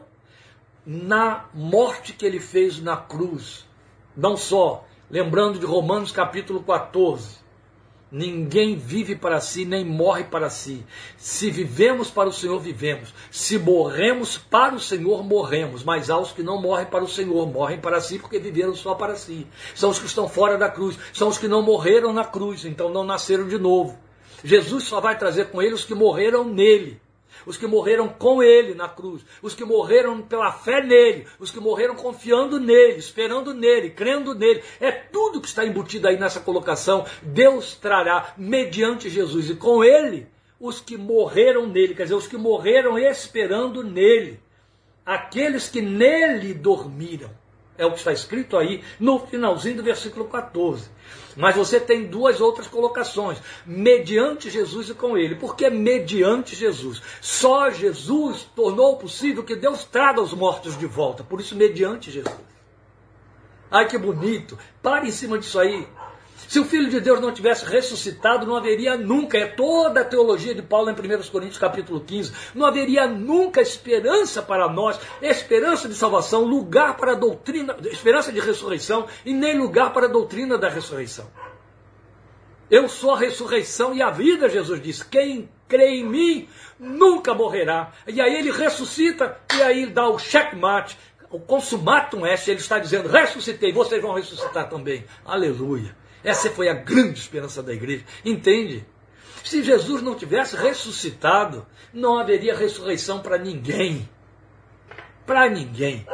na morte que ele fez na cruz. Não só, lembrando de Romanos capítulo 14. Ninguém vive para si, nem morre para si. Se vivemos para o Senhor, vivemos. Se morremos para o Senhor, morremos. Mas há os que não morrem para o Senhor, morrem para si porque viveram só para si. São os que estão fora da cruz, são os que não morreram na cruz, então não nasceram de novo. Jesus só vai trazer com ele os que morreram nele os que morreram com ele na cruz, os que morreram pela fé nele, os que morreram confiando nele, esperando nele, crendo nele. É tudo que está embutido aí nessa colocação. Deus trará mediante Jesus e com ele os que morreram nele, quer dizer, os que morreram esperando nele, aqueles que nele dormiram. É o que está escrito aí no finalzinho do versículo 14. Mas você tem duas outras colocações. Mediante Jesus e com ele. Por que mediante Jesus? Só Jesus tornou possível que Deus traga os mortos de volta. Por isso, mediante Jesus. Ai que bonito. Pare em cima disso aí. Se o Filho de Deus não tivesse ressuscitado, não haveria nunca, é toda a teologia de Paulo em 1 Coríntios capítulo 15, não haveria nunca esperança para nós, esperança de salvação, lugar para a doutrina, esperança de ressurreição e nem lugar para a doutrina da ressurreição. Eu sou a ressurreição e a vida, Jesus disse. Quem crê em mim nunca morrerá. E aí ele ressuscita e aí dá o checkmate, o consumatum est, ele está dizendo, ressuscitei, vocês vão ressuscitar também. Aleluia. Essa foi a grande esperança da igreja. Entende? Se Jesus não tivesse ressuscitado, não haveria ressurreição para ninguém. Para ninguém.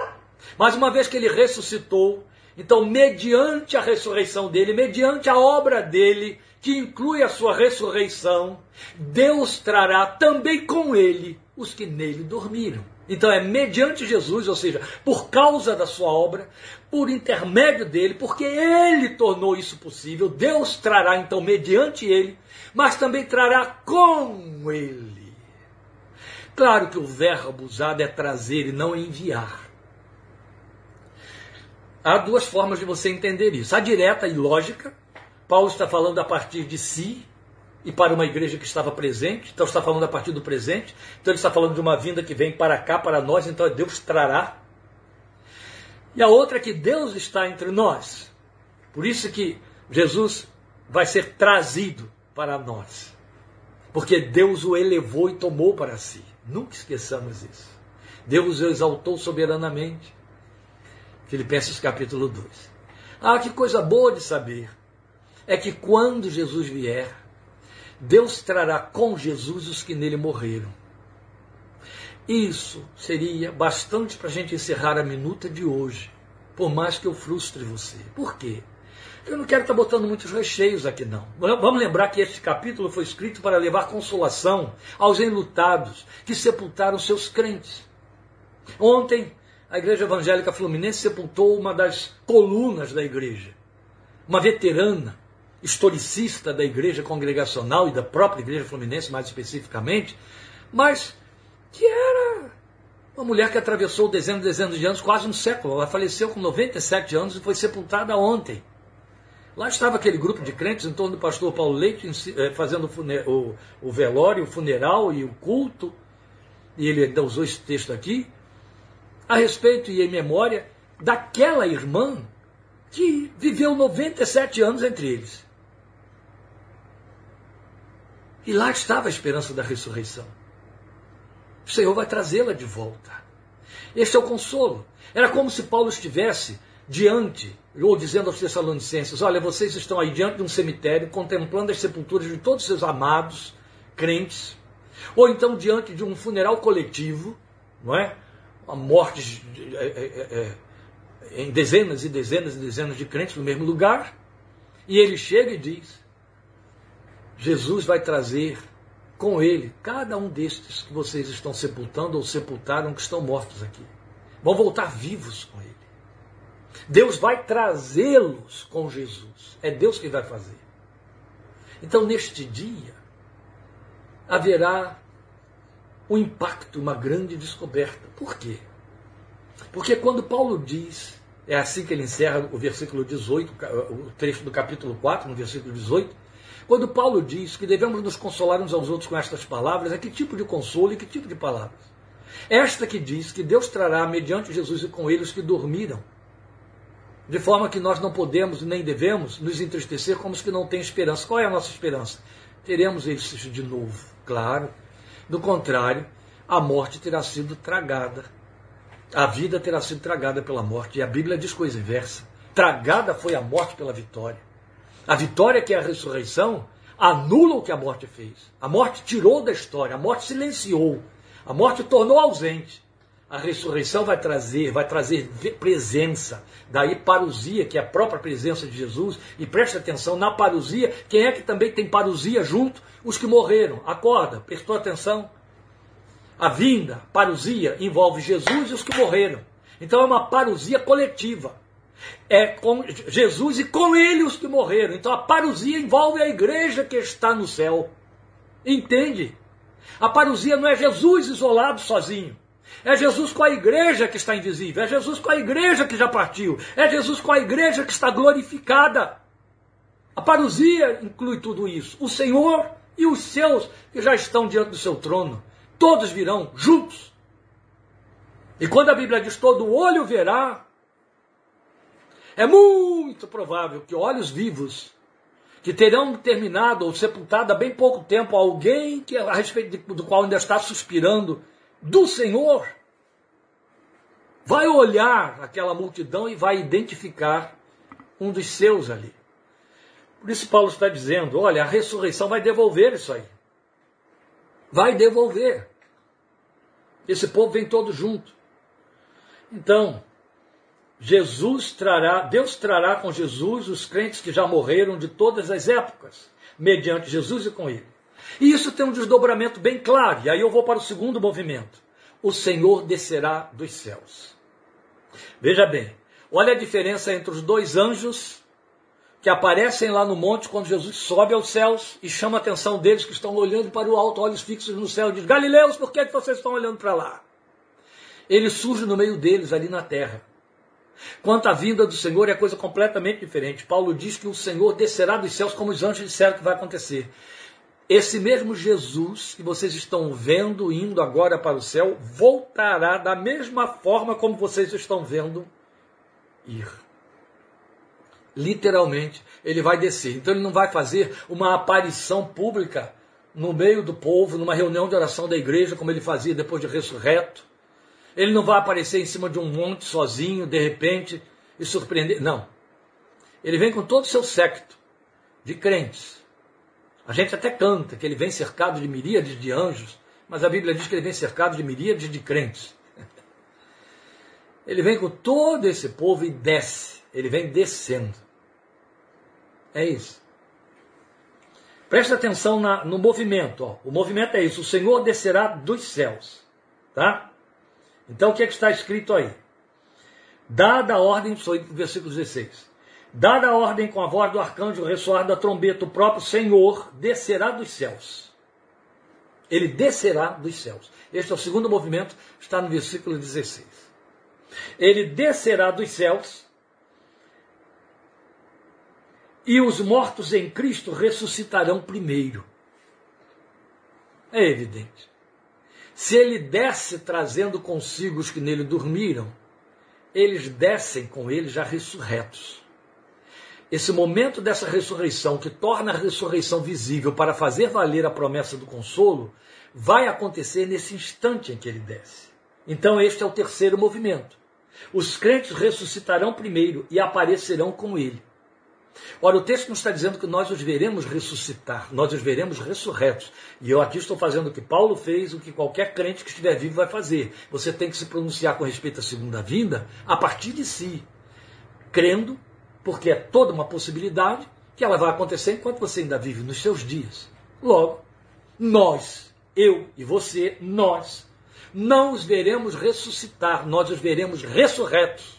Mas uma vez que ele ressuscitou, então, mediante a ressurreição dele, mediante a obra dele, que inclui a sua ressurreição, Deus trará também com ele os que nele dormiram. Então é mediante Jesus, ou seja, por causa da sua obra, por intermédio dele, porque ele tornou isso possível, Deus trará então mediante ele, mas também trará com ele. Claro que o verbo usado é trazer e não enviar. Há duas formas de você entender isso. A direta e lógica. Paulo está falando a partir de si, e para uma igreja que estava presente, então está falando a partir do presente, então ele está falando de uma vinda que vem para cá, para nós, então Deus trará. E a outra é que Deus está entre nós. Por isso que Jesus vai ser trazido para nós. Porque Deus o elevou e tomou para si. Nunca esqueçamos isso. Deus o exaltou soberanamente. Filipenses capítulo 2. Ah, que coisa boa de saber. É que quando Jesus vier, Deus trará com Jesus os que nele morreram. Isso seria bastante para a gente encerrar a minuta de hoje, por mais que eu frustre você. Por quê? Eu não quero estar botando muitos recheios aqui, não. Vamos lembrar que este capítulo foi escrito para levar consolação aos enlutados que sepultaram seus crentes. Ontem, a Igreja Evangélica Fluminense sepultou uma das colunas da igreja, uma veterana, historicista da igreja congregacional e da própria igreja fluminense, mais especificamente, mas que era uma mulher que atravessou dezenas e dezenas de anos, quase um século. Ela faleceu com 97 anos e foi sepultada ontem. Lá estava aquele grupo de crentes em torno do pastor Paulo Leite, eh, fazendo o, velório, o funeral e o culto, e ele usou esse texto aqui, a respeito e em memória daquela irmã que viveu 97 anos entre eles. E lá estava a esperança da ressurreição. O Senhor vai trazê-la de volta. Este é o consolo. Era como se Paulo estivesse diante, ou dizendo aos Tessalonicenses: Olha, vocês estão aí diante de um cemitério, contemplando as sepulturas de todos os seus amados crentes, ou então diante de um funeral coletivo, não é? Uma morte é, é, é, em dezenas e dezenas e dezenas de crentes no mesmo lugar, e ele chega e diz: Jesus vai trazer com ele cada um destes que vocês estão sepultando ou sepultaram que estão mortos aqui. Vão voltar vivos com ele. Deus vai trazê-los com Jesus. É Deus que vai fazer. Então, neste dia, haverá um impacto, uma grande descoberta. Por quê? Porque quando Paulo diz, é assim que ele encerra o versículo 18, o trecho do capítulo 4, no versículo 18, quando Paulo diz que devemos nos consolar uns aos outros com estas palavras, é que tipo de consolo e que tipo de palavras? Esta que diz que Deus trará mediante Jesus e com ele os que dormiram. De forma que nós não podemos nem devemos nos entristecer como os que não têm esperança. Qual é a nossa esperança? Teremos esses de novo, claro. Do contrário, a morte terá sido tragada. A vida terá sido tragada pela morte. E a Bíblia diz coisa inversa. Tragada foi a morte pela vitória. A vitória, que é a ressurreição, anula o que a morte fez. A morte tirou da história, a morte silenciou, a morte tornou ausente. A ressurreição vai trazer, vai trazer presença. Daí parousia, que é a própria presença de Jesus. E preste atenção, na parousia, quem é que também tem parousia junto? Os que morreram. Acorda, prestou atenção? A vinda, parousia, envolve Jesus e os que morreram. Então é uma parousia coletiva é com Jesus e com ele os que morreram. Então a parousia envolve a igreja que está no céu. Entende? A parousia não é Jesus isolado sozinho. É Jesus com a igreja que está invisível. É Jesus com a igreja que já partiu. É Jesus com a igreja que está glorificada. A parousia inclui tudo isso. O Senhor e os seus que já estão diante do seu trono. Todos virão juntos. E quando a Bíblia diz todo olho verá, é muito provável que olhos vivos que terão terminado ou sepultado há bem pouco tempo alguém que a respeito do qual ainda está suspirando do Senhor, vai olhar aquela multidão e vai identificar um dos seus ali. Por isso Paulo está dizendo, olha, a ressurreição vai devolver isso aí. Vai devolver. Esse povo vem todo junto. Então, Jesus trará, Deus trará com Jesus os crentes que já morreram de todas as épocas, mediante Jesus e com ele. E isso tem um desdobramento bem claro. E aí eu vou para o segundo movimento. O Senhor descerá dos céus. Veja bem, olha a diferença entre os dois anjos que aparecem lá no monte quando Jesus sobe aos céus e chama a atenção deles que estão olhando para o alto, olhos fixos no céu, e diz: Galileus, por que, é que vocês estão olhando para lá? Ele surge no meio deles, ali na terra. Quanto à vinda do Senhor, é coisa completamente diferente. Paulo diz que o Senhor descerá dos céus como os anjos disseram que vai acontecer. Esse mesmo Jesus que vocês estão vendo indo agora para o céu, voltará da mesma forma como vocês estão vendo ir. Literalmente, ele vai descer. Então ele não vai fazer uma aparição pública no meio do povo, numa reunião de oração da igreja, como ele fazia depois de ressurreto. Ele não vai aparecer em cima de um monte sozinho, de repente, e surpreender. Não. Ele vem com todo o seu séquito de crentes. A gente até canta que ele vem cercado de miríades de anjos, mas a Bíblia diz que ele vem cercado de miríades de crentes. Ele vem com todo esse povo e desce. Ele vem descendo. É isso. Presta atenção na, no movimento. Ó. O movimento é isso. O Senhor descerá dos céus. Tá? Então o que, é que está escrito aí? Dada a ordem, versículo 16. Dada a ordem com a voz do arcanjo, ressoar da trombeta, o próprio Senhor descerá dos céus. Ele descerá dos céus. Este é o segundo movimento, está no versículo 16. Ele descerá dos céus e os mortos em Cristo ressuscitarão primeiro. É evidente. Se ele desce trazendo consigo os que nele dormiram, eles descem com ele já ressurretos. Esse momento dessa ressurreição, que torna a ressurreição visível para fazer valer a promessa do consolo, vai acontecer nesse instante em que ele desce. Então, este é o terceiro movimento. Os crentes ressuscitarão primeiro e aparecerão com ele. Ora, o texto não está dizendo que nós os veremos ressuscitar, nós os veremos ressurretos. E eu aqui estou fazendo o que Paulo fez, o que qualquer crente que estiver vivo vai fazer. Você tem que se pronunciar com respeito à segunda vinda a partir de si, crendo, porque é toda uma possibilidade que ela vai acontecer enquanto você ainda vive nos seus dias. Logo, nós, eu e você, nós, não os veremos ressuscitar, nós os veremos ressurretos.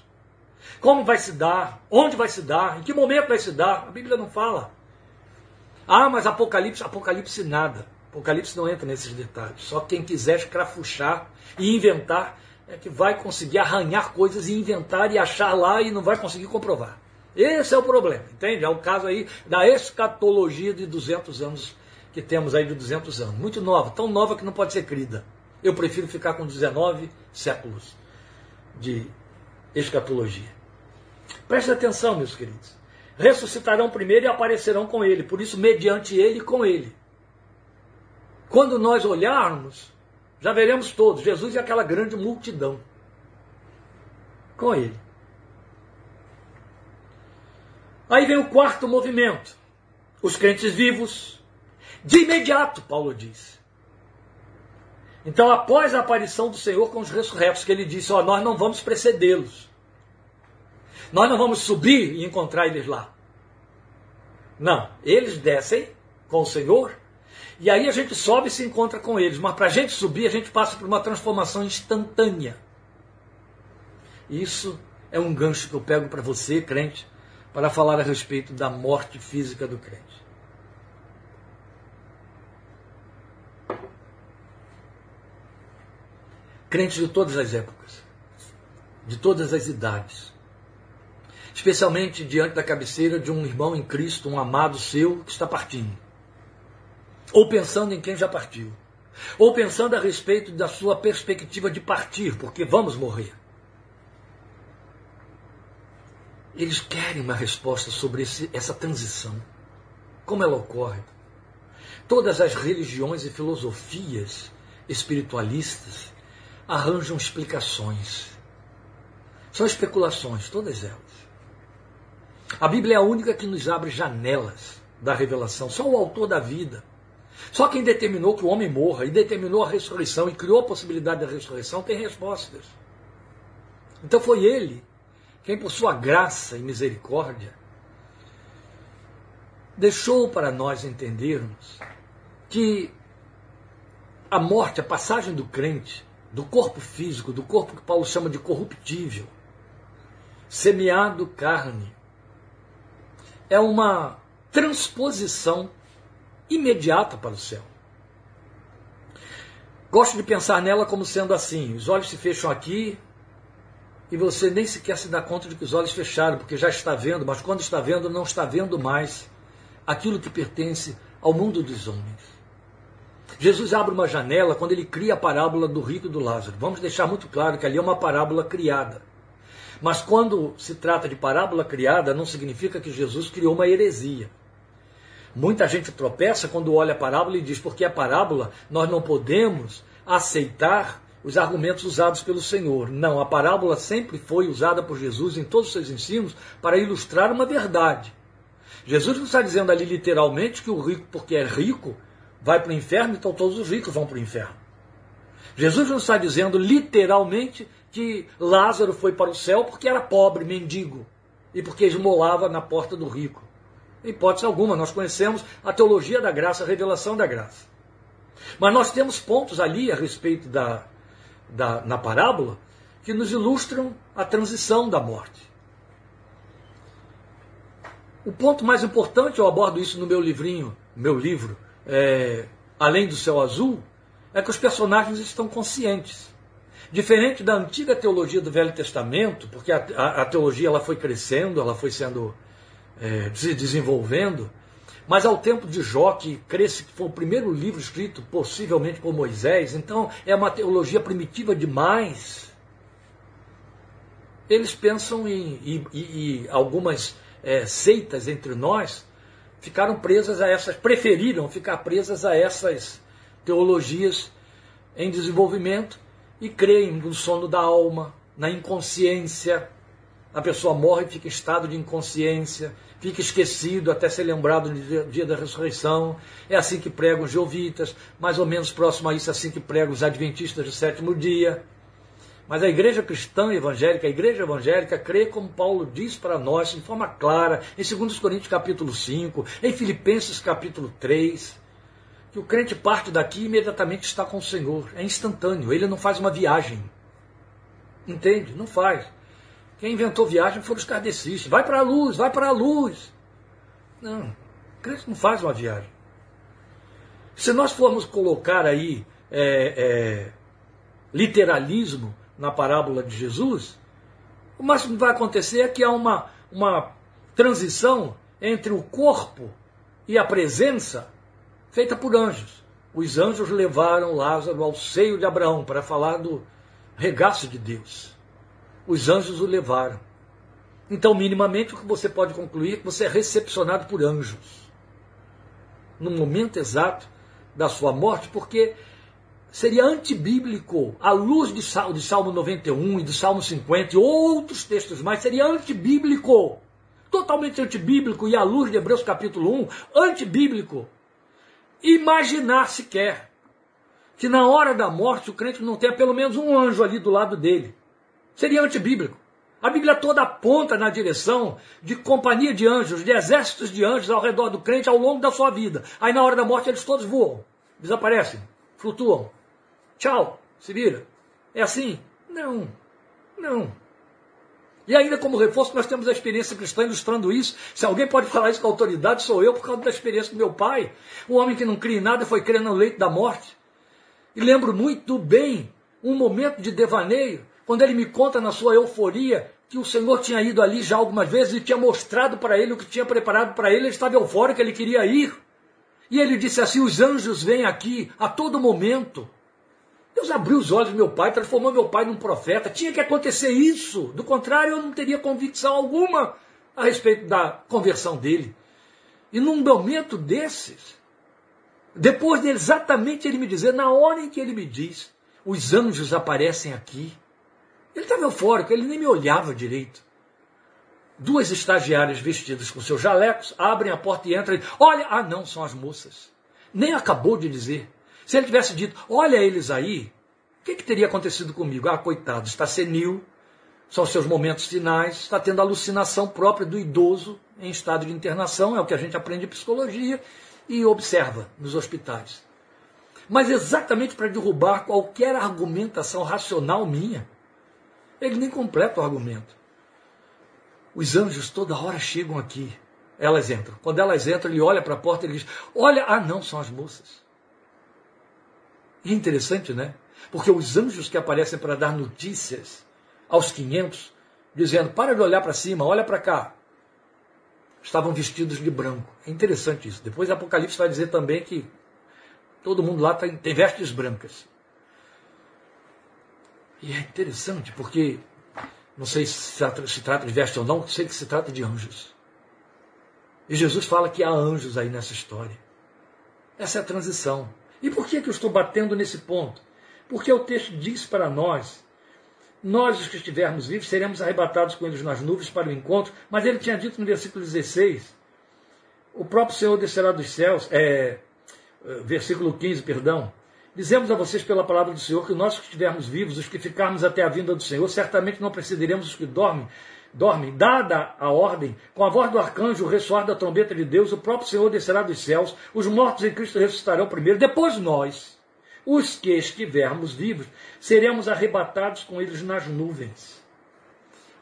Como vai se dar? Onde vai se dar? Em que momento vai se dar? A Bíblia não fala. Ah, mas Apocalipse, Apocalipse nada. Apocalipse não entra nesses detalhes. Só quem quiser escrafuchar e inventar é que vai conseguir arranhar coisas e inventar e achar lá e não vai conseguir comprovar. Esse é o problema, entende? É o caso aí da escatologia de 200 anos que temos aí de 200 anos. Muito nova, tão nova que não pode ser crida. Eu prefiro ficar com 19 séculos de escatologia. Preste atenção, meus queridos. Ressuscitarão primeiro e aparecerão com ele, por isso, mediante ele com ele. Quando nós olharmos, já veremos todos, Jesus e aquela grande multidão. Com ele. Aí vem o quarto movimento. Os crentes vivos. De imediato, Paulo diz. Então, após a aparição do Senhor com os ressurretos, que ele disse: Ó, nós não vamos precedê-los. Nós não vamos subir e encontrar eles lá. Não, eles descem com o Senhor e aí a gente sobe e se encontra com eles. Mas para a gente subir, a gente passa por uma transformação instantânea. Isso é um gancho que eu pego para você, crente, para falar a respeito da morte física do crente. Crentes de todas as épocas, de todas as idades, especialmente diante da cabeceira de um irmão em Cristo, um amado seu que está partindo. Ou pensando em quem já partiu. Ou pensando a respeito da sua perspectiva de partir, porque vamos morrer. Eles querem uma resposta sobre esse, essa transição. Como ela ocorre? Todas as religiões e filosofias espiritualistas arranjam explicações. São especulações, todas elas. A Bíblia é a única que nos abre janelas da revelação. Só o autor da vida. Só quem determinou que o homem morra e determinou a ressurreição e criou a possibilidade da ressurreição tem respostas. Então foi ele quem por sua graça e misericórdia deixou para nós entendermos que a morte, a passagem do crente, do corpo físico, do corpo que Paulo chama de corruptível, semeado carne, é uma transposição imediata para o céu. Gosto de pensar nela como sendo assim: os olhos se fecham aqui e você nem sequer se dá conta de que os olhos fecharam, porque já está vendo, mas quando está vendo, não está vendo mais aquilo que pertence ao mundo dos homens. Jesus abre uma janela quando ele cria a parábola do rico e do Lázaro. Vamos deixar muito claro que ali é uma parábola criada. Mas quando se trata de parábola criada, não significa que Jesus criou uma heresia. Muita gente tropeça quando olha a parábola e diz, porque a parábola nós não podemos aceitar os argumentos usados pelo Senhor. Não, a parábola sempre foi usada por Jesus em todos os seus ensinos para ilustrar uma verdade. Jesus não está dizendo ali literalmente que o rico, porque é rico, vai para o inferno, então todos os ricos vão para o inferno. Jesus não está dizendo literalmente que Lázaro foi para o céu porque era pobre, mendigo, e porque esmolava na porta do rico. Em hipótese alguma, nós conhecemos a teologia da graça, a revelação da graça. Mas nós temos pontos ali a respeito da, da na parábola que nos ilustram a transição da morte. O ponto mais importante, eu abordo isso no meu livrinho, meu livro, é, Além do Céu Azul, é que os personagens estão conscientes. Diferente da antiga teologia do Velho Testamento, porque a, a, a teologia ela foi crescendo, ela foi sendo é, se desenvolvendo, mas ao tempo de Jó, que cresce, que foi o primeiro livro escrito possivelmente por Moisés, então é uma teologia primitiva demais. Eles pensam em, e, e, e algumas é, seitas entre nós ficaram presas a essas, preferiram ficar presas a essas teologias em desenvolvimento e creem no sono da alma, na inconsciência. A pessoa morre e fica em estado de inconsciência, fica esquecido até ser lembrado no dia da ressurreição. É assim que pregam os jeovitas, mais ou menos próximo a isso, é assim que pregam os adventistas do sétimo dia. Mas a igreja cristã evangélica, a igreja evangélica crê como Paulo diz para nós, de forma clara, em 2 Coríntios capítulo 5, em Filipenses capítulo 3, que o crente parte daqui e imediatamente está com o Senhor. É instantâneo, ele não faz uma viagem. Entende? Não faz. Quem inventou viagem foram os kardecistas. Vai para a luz, vai para a luz. Não, o crente não faz uma viagem. Se nós formos colocar aí é, é, literalismo, na parábola de Jesus, o máximo que vai acontecer é que há uma, uma transição entre o corpo e a presença feita por anjos. Os anjos levaram Lázaro ao seio de Abraão para falar do regaço de Deus. Os anjos o levaram. Então, minimamente, o que você pode concluir é que você é recepcionado por anjos. No momento exato da sua morte, porque seria antibíblico, à luz de Salmo, de Salmo 91 e de Salmo 50 e outros textos mais, seria antibíblico, totalmente antibíblico, e à luz de Hebreus capítulo 1, antibíblico, imaginar sequer que na hora da morte o crente não tenha pelo menos um anjo ali do lado dele. Seria antibíblico. A Bíblia toda aponta na direção de companhia de anjos, de exércitos de anjos ao redor do crente ao longo da sua vida. Aí na hora da morte eles todos voam, desaparecem, flutuam. Tchau, se vira. É assim? Não, não. E ainda como reforço, nós temos a experiência cristã ilustrando isso. Se alguém pode falar isso com autoridade, sou eu, por causa da experiência do meu pai. Um homem que não cria em nada foi crer no leito da morte. E lembro muito bem um momento de devaneio, quando ele me conta na sua euforia que o Senhor tinha ido ali já algumas vezes e tinha mostrado para ele o que tinha preparado para ele. Ele estava eufórico, ele queria ir. E ele disse assim: Os anjos vêm aqui a todo momento. Deus abriu os olhos do meu pai, transformou meu pai num profeta. Tinha que acontecer isso. Do contrário, eu não teria convicção alguma a respeito da conversão dele. E num momento desses, depois de exatamente ele me dizer, na hora em que ele me diz, os anjos aparecem aqui. Ele estava eufórico, ele nem me olhava direito. Duas estagiárias vestidas com seus jalecos abrem a porta e entram. E, Olha, ah não, são as moças. Nem acabou de dizer. Se ele tivesse dito, olha eles aí, o que, que teria acontecido comigo? Ah, coitado, está senil, são seus momentos finais, está tendo alucinação própria do idoso em estado de internação, é o que a gente aprende em psicologia e observa nos hospitais. Mas exatamente para derrubar qualquer argumentação racional minha, ele nem completa o argumento. Os anjos toda hora chegam aqui. Elas entram. Quando elas entram, ele olha para a porta e diz: Olha, ah, não, são as moças. E é interessante, né? Porque os anjos que aparecem para dar notícias aos 500, dizendo: Para de olhar para cima, olha para cá. Estavam vestidos de branco. É interessante isso. Depois Apocalipse vai dizer também que todo mundo lá tem, tem vestes brancas. E é interessante porque, não sei se se trata, se trata de veste ou não, sei que se trata de anjos. E Jesus fala que há anjos aí nessa história. Essa é a transição. E por que, que eu estou batendo nesse ponto? Porque o texto diz para nós nós, os que estivermos vivos, seremos arrebatados com eles nas nuvens para o encontro. Mas ele tinha dito no versículo 16: o próprio Senhor descerá dos céus, é, versículo 15, perdão. Dizemos a vocês pela palavra do Senhor que nós que estivermos vivos, os que ficarmos até a vinda do Senhor, certamente não precederemos os que dormem, dormem, dada a ordem, com a voz do arcanjo, o ressoar da trombeta de Deus, o próprio Senhor descerá dos céus, os mortos em Cristo ressuscitarão primeiro, depois nós, os que estivermos vivos, seremos arrebatados com eles nas nuvens.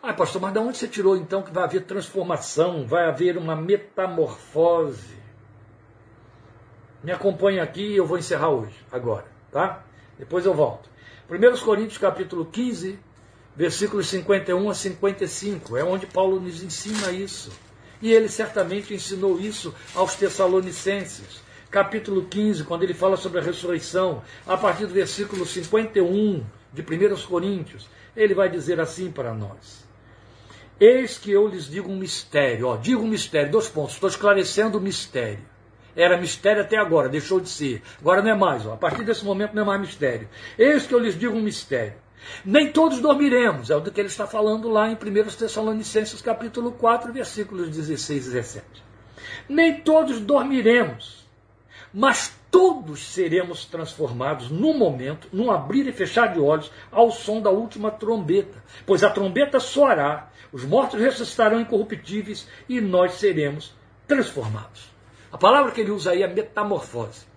Ah, pastor, mas de onde você tirou então que vai haver transformação, vai haver uma metamorfose? Me acompanhe aqui e eu vou encerrar hoje, agora, tá? Depois eu volto. 1 Coríntios capítulo 15, versículos 51 a 55, é onde Paulo nos ensina isso. E ele certamente ensinou isso aos Tessalonicenses capítulo 15, quando ele fala sobre a ressurreição, a partir do versículo 51 de 1 Coríntios, ele vai dizer assim para nós: Eis que eu lhes digo um mistério, ó, digo um mistério, dois pontos, estou esclarecendo o mistério. Era mistério até agora, deixou de ser. Agora não é mais, ó, a partir desse momento não é mais mistério. Eis que eu lhes digo um mistério. Nem todos dormiremos, é o do que ele está falando lá em 1 Tessalonicenses capítulo 4, versículos 16 e 17. Nem todos dormiremos, mas todos seremos transformados no momento, num abrir e fechar de olhos, ao som da última trombeta. Pois a trombeta soará, os mortos ressuscitarão incorruptíveis e nós seremos transformados. A palavra que ele usa aí é metamorfose.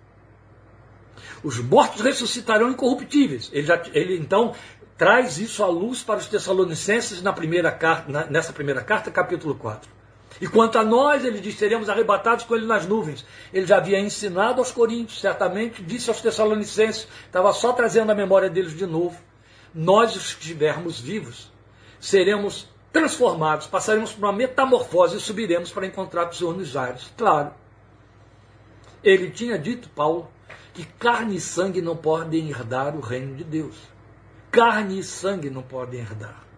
Os mortos ressuscitarão incorruptíveis. Ele, já, ele então traz isso à luz para os Tessalonicenses na primeira carta, nessa primeira carta, capítulo 4. E quanto a nós, ele diz, seremos arrebatados com ele nas nuvens. Ele já havia ensinado aos coríntios, certamente disse aos tessalonicenses, estava só trazendo a memória deles de novo. Nós, os que estivermos vivos, seremos transformados, passaremos por uma metamorfose e subiremos para encontrar o Senhor nos ares. Claro. Ele tinha dito, Paulo, que carne e sangue não podem herdar o reino de Deus. Carne e sangue não podem herdar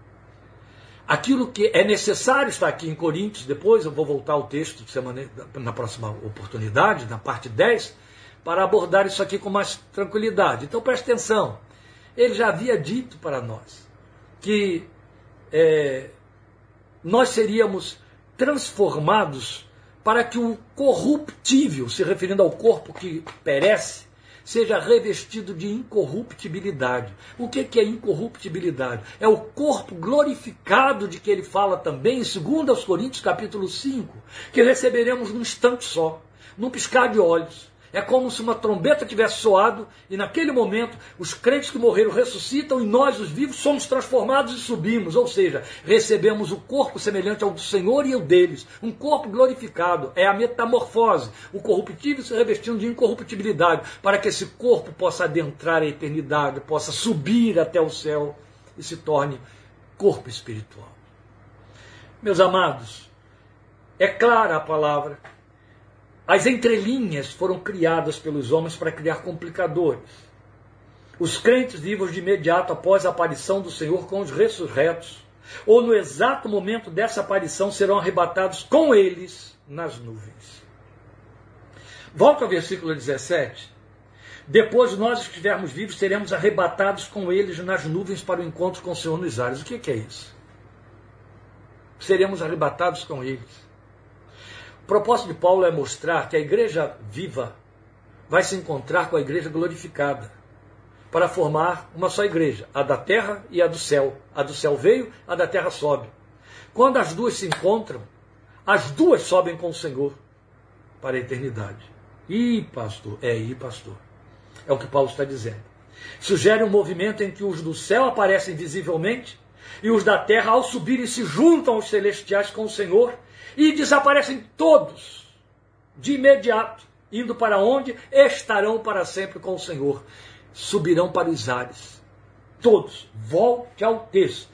aquilo que é necessário está aqui em Coríntios, depois eu vou voltar ao texto semana, na próxima oportunidade, na parte 10, para abordar isso aqui com mais tranquilidade. Então preste atenção. Ele já havia dito para nós que é, nós seríamos transformados para que o corruptível, se referindo ao corpo que perece, seja revestido de incorruptibilidade. O que é incorruptibilidade? É o corpo glorificado de que ele fala também em 2 Coríntios capítulo 5, que receberemos num instante só, num piscar de olhos. É como se uma trombeta tivesse soado e naquele momento os crentes que morreram ressuscitam e nós, os vivos, somos transformados e subimos, ou seja, recebemos o corpo semelhante ao do Senhor e ao deles, um corpo glorificado. É a metamorfose, o corruptível se revestindo de incorruptibilidade, para que esse corpo possa adentrar a eternidade, possa subir até o céu e se torne corpo espiritual. Meus amados, é clara a palavra as entrelinhas foram criadas pelos homens para criar complicadores. Os crentes vivos de imediato após a aparição do Senhor com os ressurretos, ou no exato momento dessa aparição, serão arrebatados com eles nas nuvens. Volta ao versículo 17. Depois nós estivermos vivos seremos arrebatados com eles nas nuvens para o encontro com o Senhor nos ares. O que é isso? Seremos arrebatados com eles. O propósito de Paulo é mostrar que a igreja viva vai se encontrar com a igreja glorificada. para formar uma só igreja, a da terra e a do céu. A do céu veio, a da terra sobe. Quando as duas se encontram, as duas sobem com o Senhor para a eternidade. Ih, pastor, é aí, pastor. É o que Paulo está dizendo. Sugere um movimento em que os do céu aparecem visivelmente e os da terra, ao subirem, se juntam aos celestiais com o Senhor e desaparecem todos de imediato, indo para onde estarão para sempre com o Senhor subirão para os ares. Todos, volte ao texto.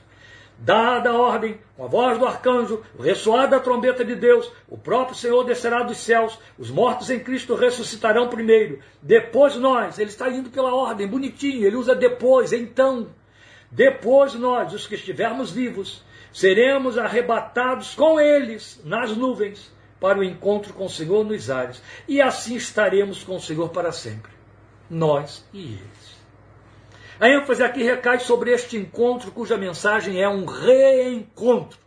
Dada a ordem, com a voz do arcanjo, o ressoar da trombeta de Deus, o próprio Senhor descerá dos céus, os mortos em Cristo ressuscitarão primeiro, depois nós, ele está indo pela ordem, bonitinho, ele usa depois, então. Depois nós, os que estivermos vivos, seremos arrebatados com eles nas nuvens para o encontro com o Senhor nos ares, e assim estaremos com o Senhor para sempre nós e eles. A ênfase aqui recai sobre este encontro, cuja mensagem é um reencontro.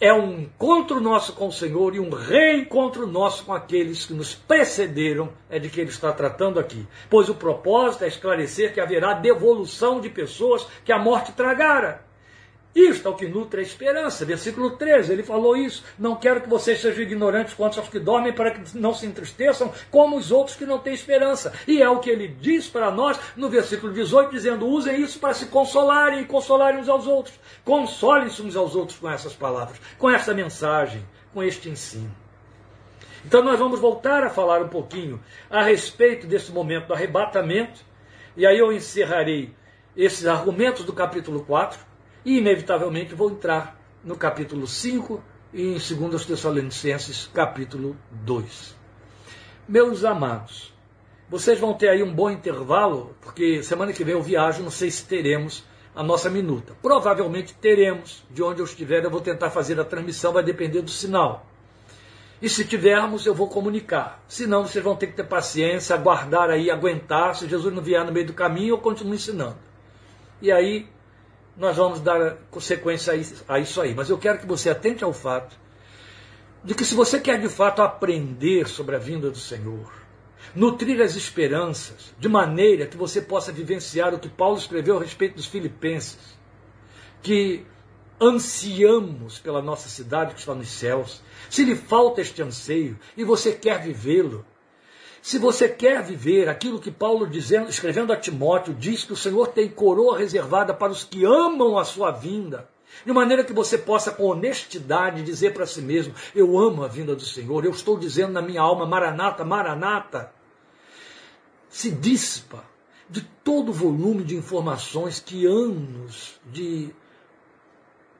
É um encontro nosso com o Senhor e um reencontro nosso com aqueles que nos precederam, é de que ele está tratando aqui. Pois o propósito é esclarecer que haverá devolução de pessoas que a morte tragara isto é o que nutre a esperança. Versículo 13, ele falou isso. Não quero que vocês sejam ignorantes quanto aos que dormem, para que não se entristeçam, como os outros que não têm esperança. E é o que ele diz para nós no versículo 18, dizendo: usem isso para se consolarem e consolarem uns aos outros. Consolem-se uns aos outros com essas palavras, com essa mensagem, com este ensino. Então nós vamos voltar a falar um pouquinho a respeito desse momento do arrebatamento, e aí eu encerrarei esses argumentos do capítulo 4 e, inevitavelmente, vou entrar no capítulo 5 e em 2 Tessalonicenses, capítulo 2. Meus amados, vocês vão ter aí um bom intervalo, porque semana que vem eu viajo, não sei se teremos a nossa minuta. Provavelmente teremos, de onde eu estiver, eu vou tentar fazer a transmissão, vai depender do sinal. E se tivermos, eu vou comunicar. Se não, vocês vão ter que ter paciência, aguardar aí, aguentar. Se Jesus não vier no meio do caminho, eu continuo ensinando. E aí nós vamos dar consequência a isso aí. Mas eu quero que você atente ao fato de que se você quer de fato aprender sobre a vinda do Senhor, nutrir as esperanças de maneira que você possa vivenciar o que Paulo escreveu a respeito dos filipenses, que ansiamos pela nossa cidade que está nos céus, se lhe falta este anseio e você quer vivê-lo, se você quer viver aquilo que Paulo dizendo, escrevendo a Timóteo diz que o Senhor tem coroa reservada para os que amam a sua vinda, de maneira que você possa com honestidade dizer para si mesmo: eu amo a vinda do Senhor, eu estou dizendo na minha alma, Maranata, Maranata. Se dissipa de todo o volume de informações que anos de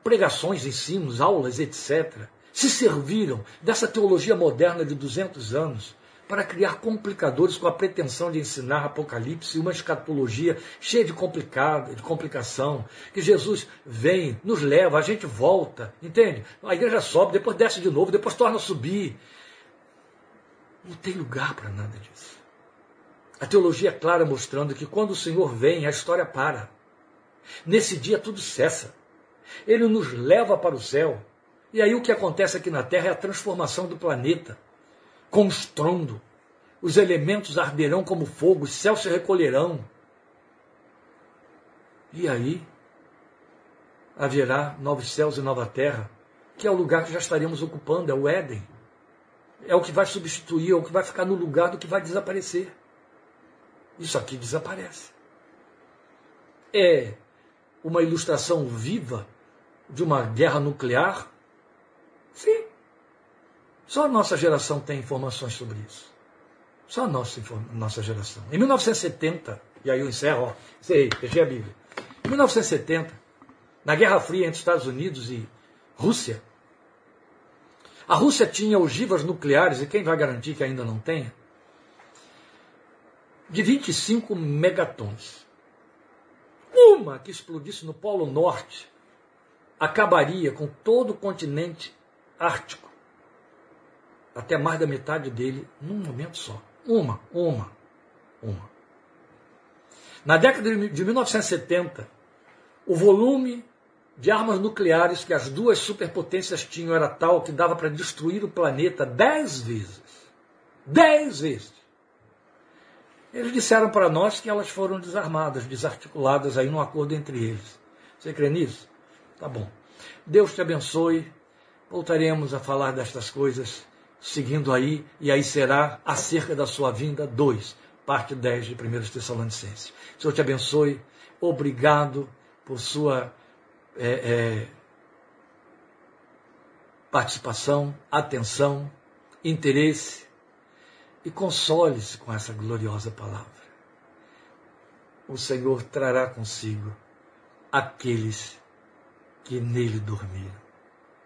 pregações, ensinos, aulas, etc., se serviram dessa teologia moderna de 200 anos para criar complicadores com a pretensão de ensinar Apocalipse e uma escatologia cheia de, complicado, de complicação, que Jesus vem, nos leva, a gente volta, entende? A igreja sobe, depois desce de novo, depois torna a subir. Não tem lugar para nada disso. A teologia é clara mostrando que quando o Senhor vem, a história para. Nesse dia tudo cessa. Ele nos leva para o céu. E aí o que acontece aqui na Terra é a transformação do planeta com estrondo. Os elementos arderão como fogo, os céus se recolherão. E aí haverá novos céus e nova terra, que é o lugar que já estaremos ocupando, é o Éden. É o que vai substituir, é o que vai ficar no lugar do que vai desaparecer. Isso aqui desaparece. É uma ilustração viva de uma guerra nuclear? Sim. Só a nossa geração tem informações sobre isso. Só a nossa, nossa geração. Em 1970, e aí eu encerro, ó, sei, fechei a Bíblia. Em 1970, na Guerra Fria entre Estados Unidos e Rússia, a Rússia tinha ogivas nucleares, e quem vai garantir que ainda não tenha? De 25 megatons. Uma que explodisse no Polo Norte acabaria com todo o continente ártico até mais da metade dele num momento só. Uma, uma, uma. Na década de 1970, o volume de armas nucleares que as duas superpotências tinham era tal que dava para destruir o planeta dez vezes. Dez vezes. Eles disseram para nós que elas foram desarmadas, desarticuladas aí num acordo entre eles. Você crê nisso? Tá bom. Deus te abençoe. Voltaremos a falar destas coisas seguindo aí, e aí será acerca da sua vinda 2, parte 10 de 1 Tessalonicenses. Senhor te abençoe. Obrigado por sua é, é, participação, atenção, interesse e console-se com essa gloriosa palavra. O Senhor trará consigo aqueles que nele dormiram.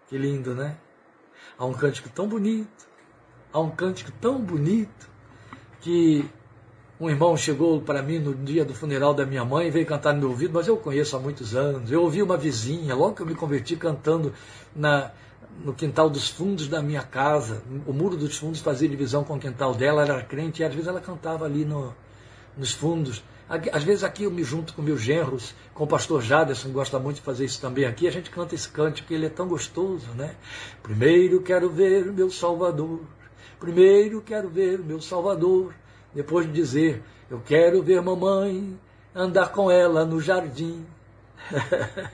Que lindo, né? Há um cântico tão bonito, há um cântico tão bonito que um irmão chegou para mim no dia do funeral da minha mãe, veio cantar no meu ouvido, mas eu conheço há muitos anos. Eu ouvi uma vizinha, logo que eu me converti, cantando na, no quintal dos fundos da minha casa. O muro dos fundos fazia divisão com o quintal dela, ela era crente, e às vezes ela cantava ali no, nos fundos. Às vezes aqui eu me junto com meus genros, com o pastor Jaderson, gosta muito de fazer isso também aqui, a gente canta esse cântico, ele é tão gostoso, né? Primeiro quero ver meu Salvador, primeiro quero ver meu Salvador, depois de dizer, eu quero ver mamãe andar com ela no jardim. [laughs]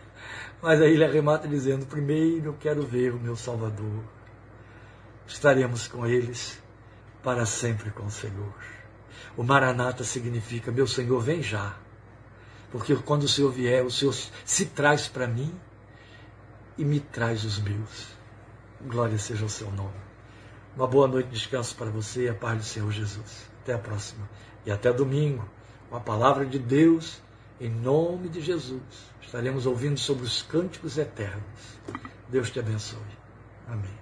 Mas aí ele arremata dizendo, primeiro quero ver o meu Salvador. Estaremos com eles para sempre com o Senhor. O Maranata significa: Meu Senhor, vem já. Porque quando o Senhor vier, o Senhor se traz para mim e me traz os meus. Glória seja o seu nome. Uma boa noite de descanso para você e a paz do Senhor Jesus. Até a próxima. E até domingo, com a palavra de Deus, em nome de Jesus. Estaremos ouvindo sobre os cânticos eternos. Deus te abençoe. Amém.